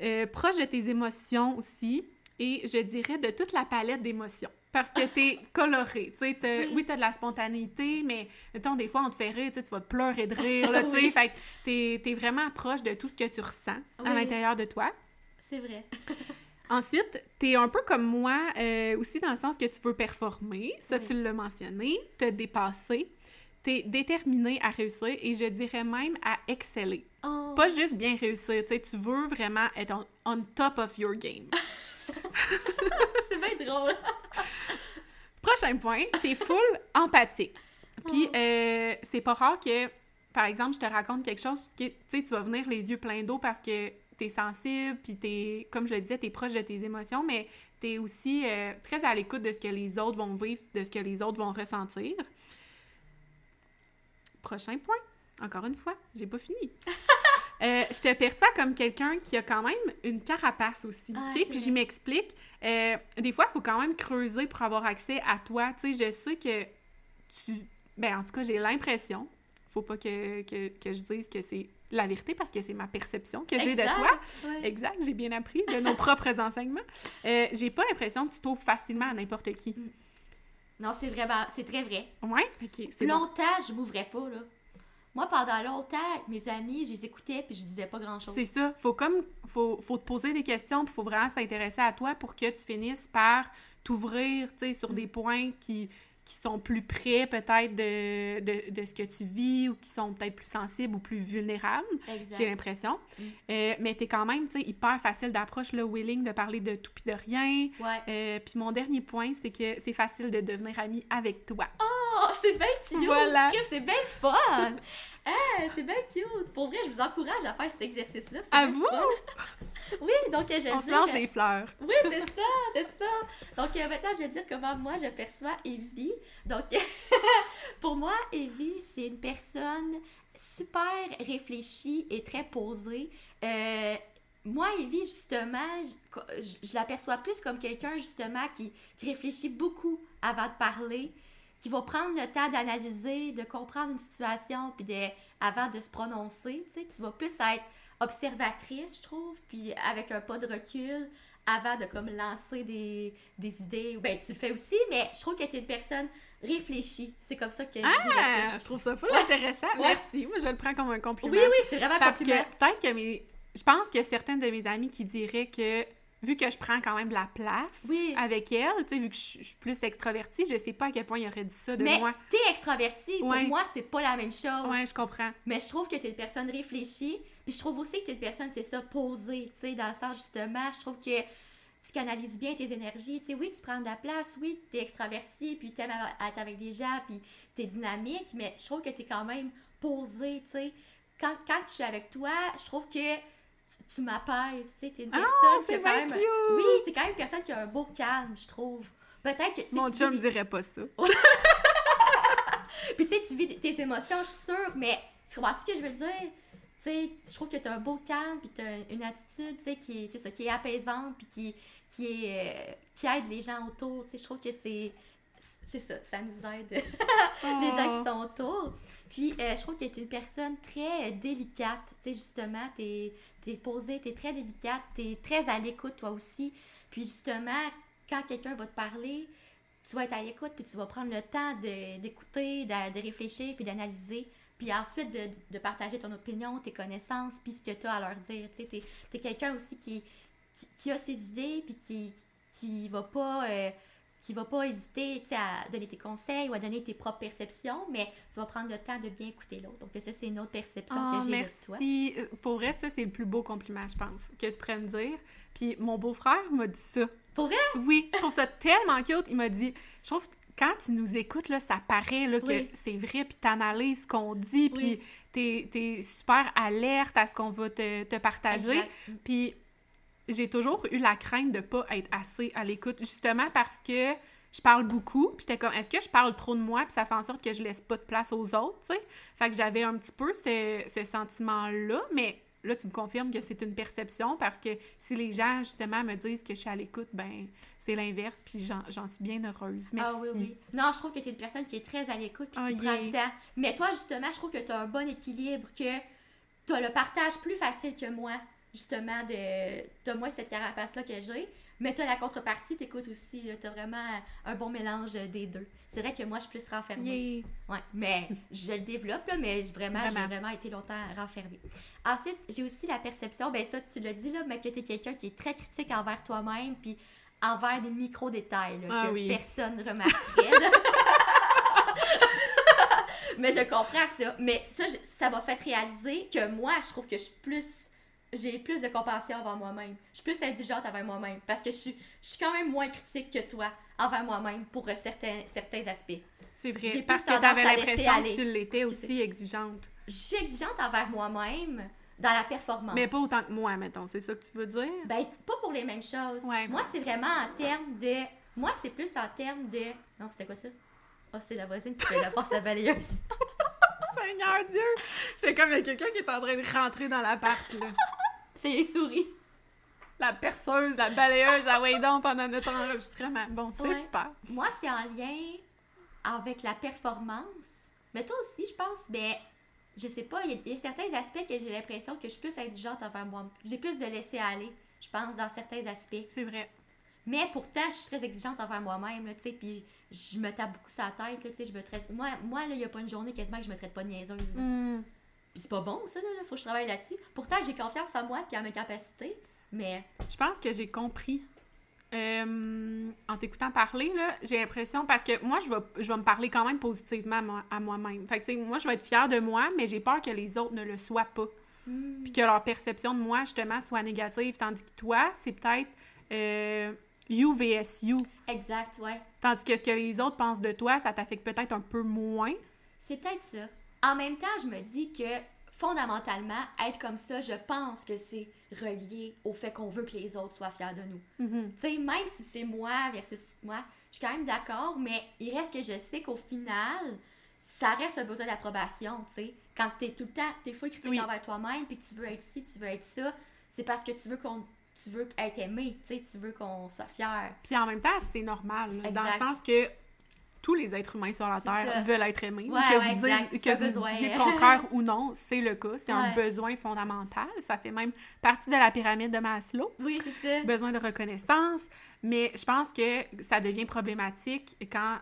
Speaker 1: Euh, proche de tes émotions aussi. Et je dirais de toute la palette d'émotions. Parce que t'es coloré, tu sais, oui, t'as de la spontanéité, mais, mettons, des fois, on te fait rire, tu vas pleurer de rire, là, tu sais, fait que t'es, es vraiment proche de tout ce que tu ressens à l'intérieur de toi.
Speaker 2: C'est vrai.
Speaker 1: Ensuite, t'es un peu comme moi euh, aussi dans le sens que tu veux performer, ça tu l'as mentionné, te dépasser tu es déterminé à réussir et je dirais même à exceller.
Speaker 2: Oh.
Speaker 1: Pas juste bien réussir, tu sais, tu veux vraiment être on, top of your game.
Speaker 2: c'est bien drôle.
Speaker 1: Prochain point, es full empathique. Puis, oh. euh, c'est pas rare que, par exemple, je te raconte quelque chose, tu sais, tu vas venir les yeux pleins d'eau parce que tu es sensible, puis es, comme je le disais, es proche de tes émotions, mais tu es aussi euh, très à l'écoute de ce que les autres vont vivre, de ce que les autres vont ressentir. Prochain point. Encore une fois, j'ai pas fini. Euh, je te perçois comme quelqu'un qui a quand même une carapace aussi.
Speaker 2: Ah,
Speaker 1: Puis je m'explique. Euh, des fois, il faut quand même creuser pour avoir accès à toi. Tu sais, je sais que tu Ben, en tout cas, j'ai l'impression. Faut pas que, que, que je dise que c'est la vérité parce que c'est ma perception que j'ai de toi. Exact, j'ai bien appris de nos propres enseignements. Euh, j'ai pas l'impression que tu t'ouvres facilement à n'importe qui.
Speaker 2: Non, c'est vraiment, c'est très vrai.
Speaker 1: Ouais? Ok, c'est bon.
Speaker 2: Longtemps, je m'ouvrais pas, là. Moi, pendant longtemps, mes amis, je les écoutais puis je disais pas grand-chose.
Speaker 1: C'est ça. Faut comme faut, faut te poser des questions, puis faut vraiment s'intéresser à toi pour que tu finisses par t'ouvrir, tu sais, sur
Speaker 2: Mm.
Speaker 1: des points qui, qui sont plus près peut-être de, de, de ce que tu vis ou qui sont peut-être plus sensibles ou plus vulnérables, j'ai l'impression.
Speaker 2: Mm.
Speaker 1: Euh, mais t'es quand même, tu sais, hyper facile d'approche, là, willing de parler de tout puis de rien.
Speaker 2: Ouais.
Speaker 1: Euh, puis mon dernier point, c'est que c'est facile de devenir ami avec toi.
Speaker 2: Oh, c'est bien cute!
Speaker 1: Voilà.
Speaker 2: C'est bien fun! Ah, c'est bien cute! Pour vrai, je vous encourage à faire cet exercice-là.
Speaker 1: À vous?
Speaker 2: Oui, donc je vais
Speaker 1: On se
Speaker 2: dire...
Speaker 1: lance
Speaker 2: euh,
Speaker 1: des fleurs.
Speaker 2: Oui, c'est ça, c'est ça. Donc euh, maintenant, je vais dire comment moi je perçois Evie. Donc, pour moi, Evie, c'est une personne super réfléchie et très posée. Euh, moi, Evie, justement, je, je- je la perçois plus comme quelqu'un, justement, qui, qui réfléchit beaucoup avant de parler, qui va prendre le temps d'analyser, de comprendre une situation, puis de, avant de se prononcer. Tu sais, tu vas plus être observatrice, je trouve, puis avec un pas de recul avant de comme lancer des, des idées. Ben, tu le fais aussi, mais je trouve que tu es une personne réfléchie. C'est comme ça que je.
Speaker 1: Ah, je trouve ça full intéressant.
Speaker 2: Ouais.
Speaker 1: Merci. Moi, je le prends comme un compliment.
Speaker 2: Oui, oui, c'est vraiment un
Speaker 1: Parce que
Speaker 2: compliment.
Speaker 1: peut-être que mes. Je pense que certaines de mes amies qui diraient que vu que je prends quand même de la place
Speaker 2: Oui.
Speaker 1: avec elle, tu sais, vu que je je suis plus extravertie, je sais pas à quel point il aurait dit ça de
Speaker 2: Mais
Speaker 1: moi.
Speaker 2: t'es extraverti,
Speaker 1: Ouais.
Speaker 2: pour moi, c'est pas la même chose.
Speaker 1: Ouais, je comprends.
Speaker 2: Mais je trouve que tu es une personne réfléchie. Puis je trouve aussi que tu es une personne, c'est ça, posée. Tu sais, dans le sens, justement, je trouve que tu canalises bien tes énergies. Tu sais, oui, tu prends de la place. Oui, tu es extraverti. Puis tu aimes être avec des gens. Puis tu es dynamique. Mais je trouve que tu es quand même posée. Tu sais, quand, quand je suis avec toi, je trouve que tu, m'apaises. Tu sais, tu es une
Speaker 1: Ah,
Speaker 2: personne qui a quand même.
Speaker 1: cute!
Speaker 2: Oui, tu es quand même une personne qui a un beau calme, je trouve. Peut-être que.
Speaker 1: Mon chum
Speaker 2: des-
Speaker 1: dirait pas ça.
Speaker 2: puis tu sais, tu vis tes émotions, je suis sûre, mais tu comprends ce que je veux dire? Tu sais, je trouve que tu as un beau calme, puis tu as une attitude, tu sais, qui est, ça, qui est apaisante, puis qui, qui, est, euh, qui aide les gens autour. Tu sais, je trouve que c'est, c'est ça, ça nous aide, les gens qui sont autour. Puis, euh, je trouve que tu es une personne très délicate. Tu sais, justement, tu es, posée, tu es très délicate, tu es très à l'écoute, toi aussi. Puis, justement, quand quelqu'un va te parler, tu vas être à l'écoute, puis tu vas prendre le temps d'écouter, de, réfléchir, puis d'analyser. Puis ensuite, de, de partager ton opinion, tes connaissances, puis ce que tu as à leur dire. Tu t'es, t'es quelqu'un aussi qui a ses idées, puis qui, qui va pas... euh, qui va pas hésiter tu à donner tes conseils ou à donner tes propres perceptions, mais tu vas prendre le temps de bien écouter l'autre. Donc ça, c'est une autre perception
Speaker 1: Ah,
Speaker 2: que j'ai
Speaker 1: merci.
Speaker 2: de toi.
Speaker 1: Euh, Pour vrai, ça, c'est le plus beau compliment, je pense, que tu pourrais me dire. Puis mon beau-frère m'a dit ça.
Speaker 2: Pour vrai?
Speaker 1: Oui, je trouve ça tellement cute. Il m'a dit, je trouve que quand tu nous écoutes, là, ça paraît là, que
Speaker 2: Oui.
Speaker 1: c'est vrai, puis t'analyses ce qu'on dit, puis
Speaker 2: Oui.
Speaker 1: t'es es super alerte à ce qu'on va te, te partager. Puis j'ai toujours eu la crainte de pas être assez à l'écoute, justement parce que je parle beaucoup, puis j'étais comme, est-ce que je parle trop de moi, puis ça fait en sorte que je laisse pas de place aux autres, tu sais? Fait que j'avais un petit peu ce, ce sentiment-là, mais là, tu me confirmes que c'est une perception, parce que si les gens, justement, me disent que je suis à l'écoute, ben c'est l'inverse, puis j'en suis bien heureuse. Merci.
Speaker 2: Ah oui, oui. Non, je trouve que tu es une personne qui est très à l'écoute puis qui prend
Speaker 1: yeah.
Speaker 2: le temps. Mais toi, justement, je trouve que tu as un bon équilibre, que tu as le partage plus facile que moi, justement, de. Tu moi cette carapace-là que j'ai. Mais tu as la contrepartie, tu écoutes aussi. Tu as vraiment un bon mélange des deux. C'est vrai que moi, je suis plus renfermée.
Speaker 1: Yeah.
Speaker 2: Ouais, mais je le développe, là, mais vraiment, j'ai
Speaker 1: Vraiment.
Speaker 2: vraiment été longtemps renfermée. Ensuite, j'ai aussi la perception, ben ça, tu l'as dit, là, mais que tu es quelqu'un qui est très critique envers toi-même, puis envers des micro-détails, là,
Speaker 1: Ah
Speaker 2: que
Speaker 1: oui.
Speaker 2: personne ne remarquerait. là. mais je comprends ça. Mais ça, je- ça m'a fait réaliser que moi, je trouve que je suis plus... J'ai plus de compassion envers moi-même. Je suis plus indulgente envers moi-même. Parce que je suis, je suis quand même moins critique que toi envers moi-même pour euh, certains, certains aspects.
Speaker 1: C'est vrai,
Speaker 2: J'ai
Speaker 1: parce que
Speaker 2: à laisser
Speaker 1: l'impression que tu l'étais aussi exigeante.
Speaker 2: Je suis exigeante envers moi-même dans la performance.
Speaker 1: Mais pas autant que moi, mettons, c'est ça que tu veux dire?
Speaker 2: Ben, pas pour les mêmes choses.
Speaker 1: Ouais.
Speaker 2: Moi, c'est vraiment en termes de. Moi, c'est plus en termes de. Non, c'était quoi ça? Oh, c'est la voisine qui fait la force à balayeuse.
Speaker 1: Seigneur Dieu! J'étais comme, il y a quelqu'un qui est en train de rentrer dans l'appart, là.
Speaker 2: Les souris.
Speaker 1: La perceuse, la balayeuse, la way down pendant notre enregistrement. Bon, c'est
Speaker 2: Ouais.
Speaker 1: super.
Speaker 2: Moi, c'est en lien avec la performance. Mais toi aussi, je pense, ben, je sais pas, il y, a- il y a certains aspects que j'ai l'impression que je suis plus indulgente envers moi. J'ai plus de laisser aller, je pense, dans certains aspects.
Speaker 1: C'est vrai.
Speaker 2: Mais pourtant, je suis très exigeante envers moi-même, tu sais, puis je me tape beaucoup la tête, tu sais, je me traite... Moi, moi là, il y a pas une journée quasiment que je me traite pas de niaiseuse. Puis c'est pas bon, ça, là, là, faut que je travaille là-dessus. Pourtant, j'ai confiance en moi puis en mes capacités, mais...
Speaker 1: Je pense que j'ai compris. Euh, en t'écoutant parler, là, j'ai l'impression, parce que moi, je vais, je vais me parler quand même positivement à moi- à moi-même. Fait que, tu sais, moi, je vais être fière de moi, mais j'ai peur que les autres ne le soient pas.
Speaker 2: hmm,
Speaker 1: Puis que leur perception de moi, justement, soit négative. Tandis que toi, c'est peut-être euh, you vs you.
Speaker 2: Exact, ouais.
Speaker 1: Tandis que ce que les autres pensent de toi, ça t'affecte peut-être un peu moins.
Speaker 2: C'est peut-être ça. En même temps, je me dis que fondamentalement, être comme ça, je pense que c'est relié au fait qu'on veut que les autres soient fiers de nous.
Speaker 1: Mhm.
Speaker 2: Tu sais, même si c'est moi versus moi, je suis quand même d'accord, mais il reste que je sais qu'au final, ça reste un besoin d'approbation, tu sais. Quand t'es tout le temps, t'es full critique
Speaker 1: Oui.
Speaker 2: envers toi-même, puis que tu veux être ci, tu veux être ça, c'est parce que tu veux qu'on tu veux être aimé, tu sais, tu veux qu'on soit fier.
Speaker 1: Puis en même temps, c'est normal. là, dans le sens que tous les êtres humains sur la Terre
Speaker 2: ça.
Speaker 1: veulent être aimés.
Speaker 2: Ouais,
Speaker 1: que
Speaker 2: ouais,
Speaker 1: vous, disiez- que vous le contraire ou non, c'est le cas. C'est un besoin fondamental. Ça fait même partie de la pyramide de Maslow.
Speaker 2: Oui, c'est ça.
Speaker 1: Besoin de reconnaissance. Mais je pense que ça devient problématique quand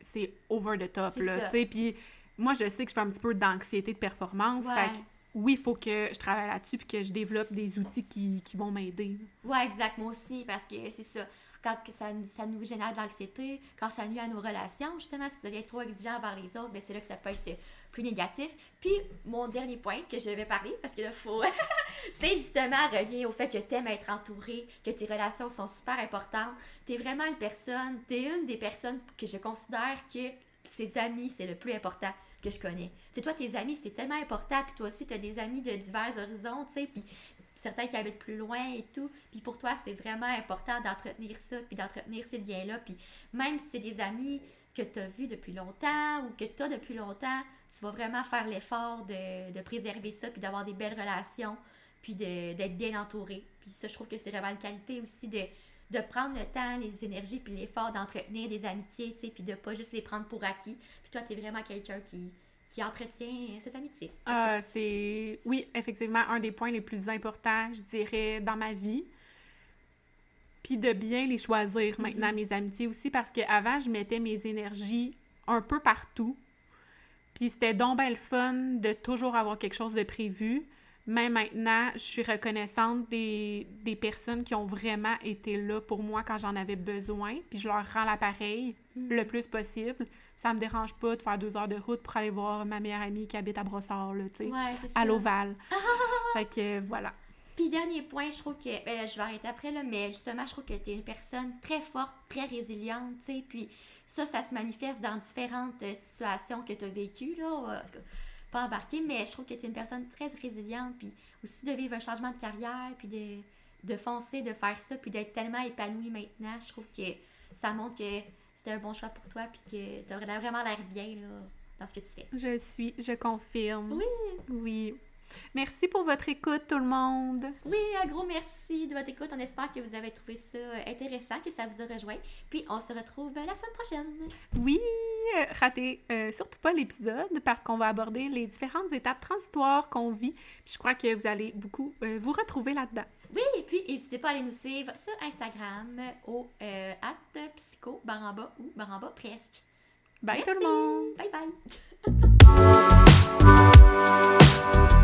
Speaker 1: c'est over the top. Là. Puis moi, je sais que je fais un petit peu d'anxiété de performance. Fait que oui, il faut que je travaille là-dessus puis que je développe des outils qui, qui vont m'aider.
Speaker 2: Ouais, exact, moi aussi, parce que c'est ça. Quand ça, nous- ça génère de l'anxiété, quand ça nuit à nos relations, justement, si tu deviens trop exigeant envers les autres, ben c'est là que ça peut être plus négatif. Puis, mon dernier point que je vais parler, parce que là, faut. c'est justement relié au fait que tu aimes être entouré, que tes relations sont super importantes. Tu es vraiment une personne, tu es une des personnes que je considère que ses amis, c'est le plus important que je connais. Sais, toi, tes amis, c'est tellement important, puis toi aussi, tu as des amis de divers horizons, tu sais, puis certains qui habitent plus loin et tout. Puis pour toi, c'est vraiment important d'entretenir ça, puis d'entretenir ces liens-là. Puis même si c'est des amis que tu as vus depuis longtemps ou que tu as depuis longtemps, tu vas vraiment faire l'effort de, de préserver ça, puis d'avoir des belles relations, puis d'être bien entouré. Puis ça, je trouve que c'est vraiment une qualité aussi de, de prendre le temps, les énergies, puis l'effort d'entretenir des amitiés, tu sais, puis de pas juste les prendre pour acquis. Puis toi, tu es vraiment quelqu'un qui, qui entretient cette amitié.
Speaker 1: Euh, c'est, oui, effectivement, un des points les plus importants, je dirais, dans ma vie. Puis de bien les choisir maintenant, mes amitiés aussi, parce qu'avant, je mettais mes énergies un peu partout. Puis c'était donc ben le fun de toujours avoir quelque chose de prévu. Mais maintenant, je suis reconnaissante des, des personnes qui ont vraiment été là pour moi quand j'en avais besoin. Puis je leur rends l'appareil
Speaker 2: Mm.
Speaker 1: le plus possible. Ça me dérange pas de faire deux heures de route pour aller voir ma meilleure amie qui habite à Brossard, là, tu sais,
Speaker 2: Ouais, c'est
Speaker 1: à l'Oval. fait que voilà.
Speaker 2: Puis dernier point, je trouve que, ben, je vais arrêter après là, mais justement, je trouve que tu es une personne très forte, très résiliente, tu sais, puis ça, ça se manifeste dans différentes euh, situations que tu as vécues, là, pas embarqué, mais je trouve que tu es une personne très résiliente, puis aussi de vivre un changement de carrière, puis de, de foncer, de faire ça, puis d'être tellement épanouie maintenant, je trouve que ça montre que c'était un bon choix pour toi, puis que tu as vraiment l'air bien, là, dans ce que tu fais.
Speaker 1: Je suis, je confirme.
Speaker 2: Oui.
Speaker 1: Oui. Merci pour votre écoute, tout le monde.
Speaker 2: Oui, un gros merci de votre écoute. On espère que vous avez trouvé ça euh, intéressant, que ça vous a rejoint. Puis on se retrouve euh, la semaine prochaine.
Speaker 1: Oui, euh, ratez euh, surtout pas l'épisode parce qu'on va aborder les différentes étapes transitoires qu'on vit. Puis je crois que vous allez beaucoup euh, vous retrouver là-dedans.
Speaker 2: Oui, et puis n'hésitez pas à aller nous suivre sur Instagram au euh, at psycho baramba ou baramba presque.
Speaker 1: Bye
Speaker 2: Merci.
Speaker 1: tout le monde!
Speaker 2: Bye bye.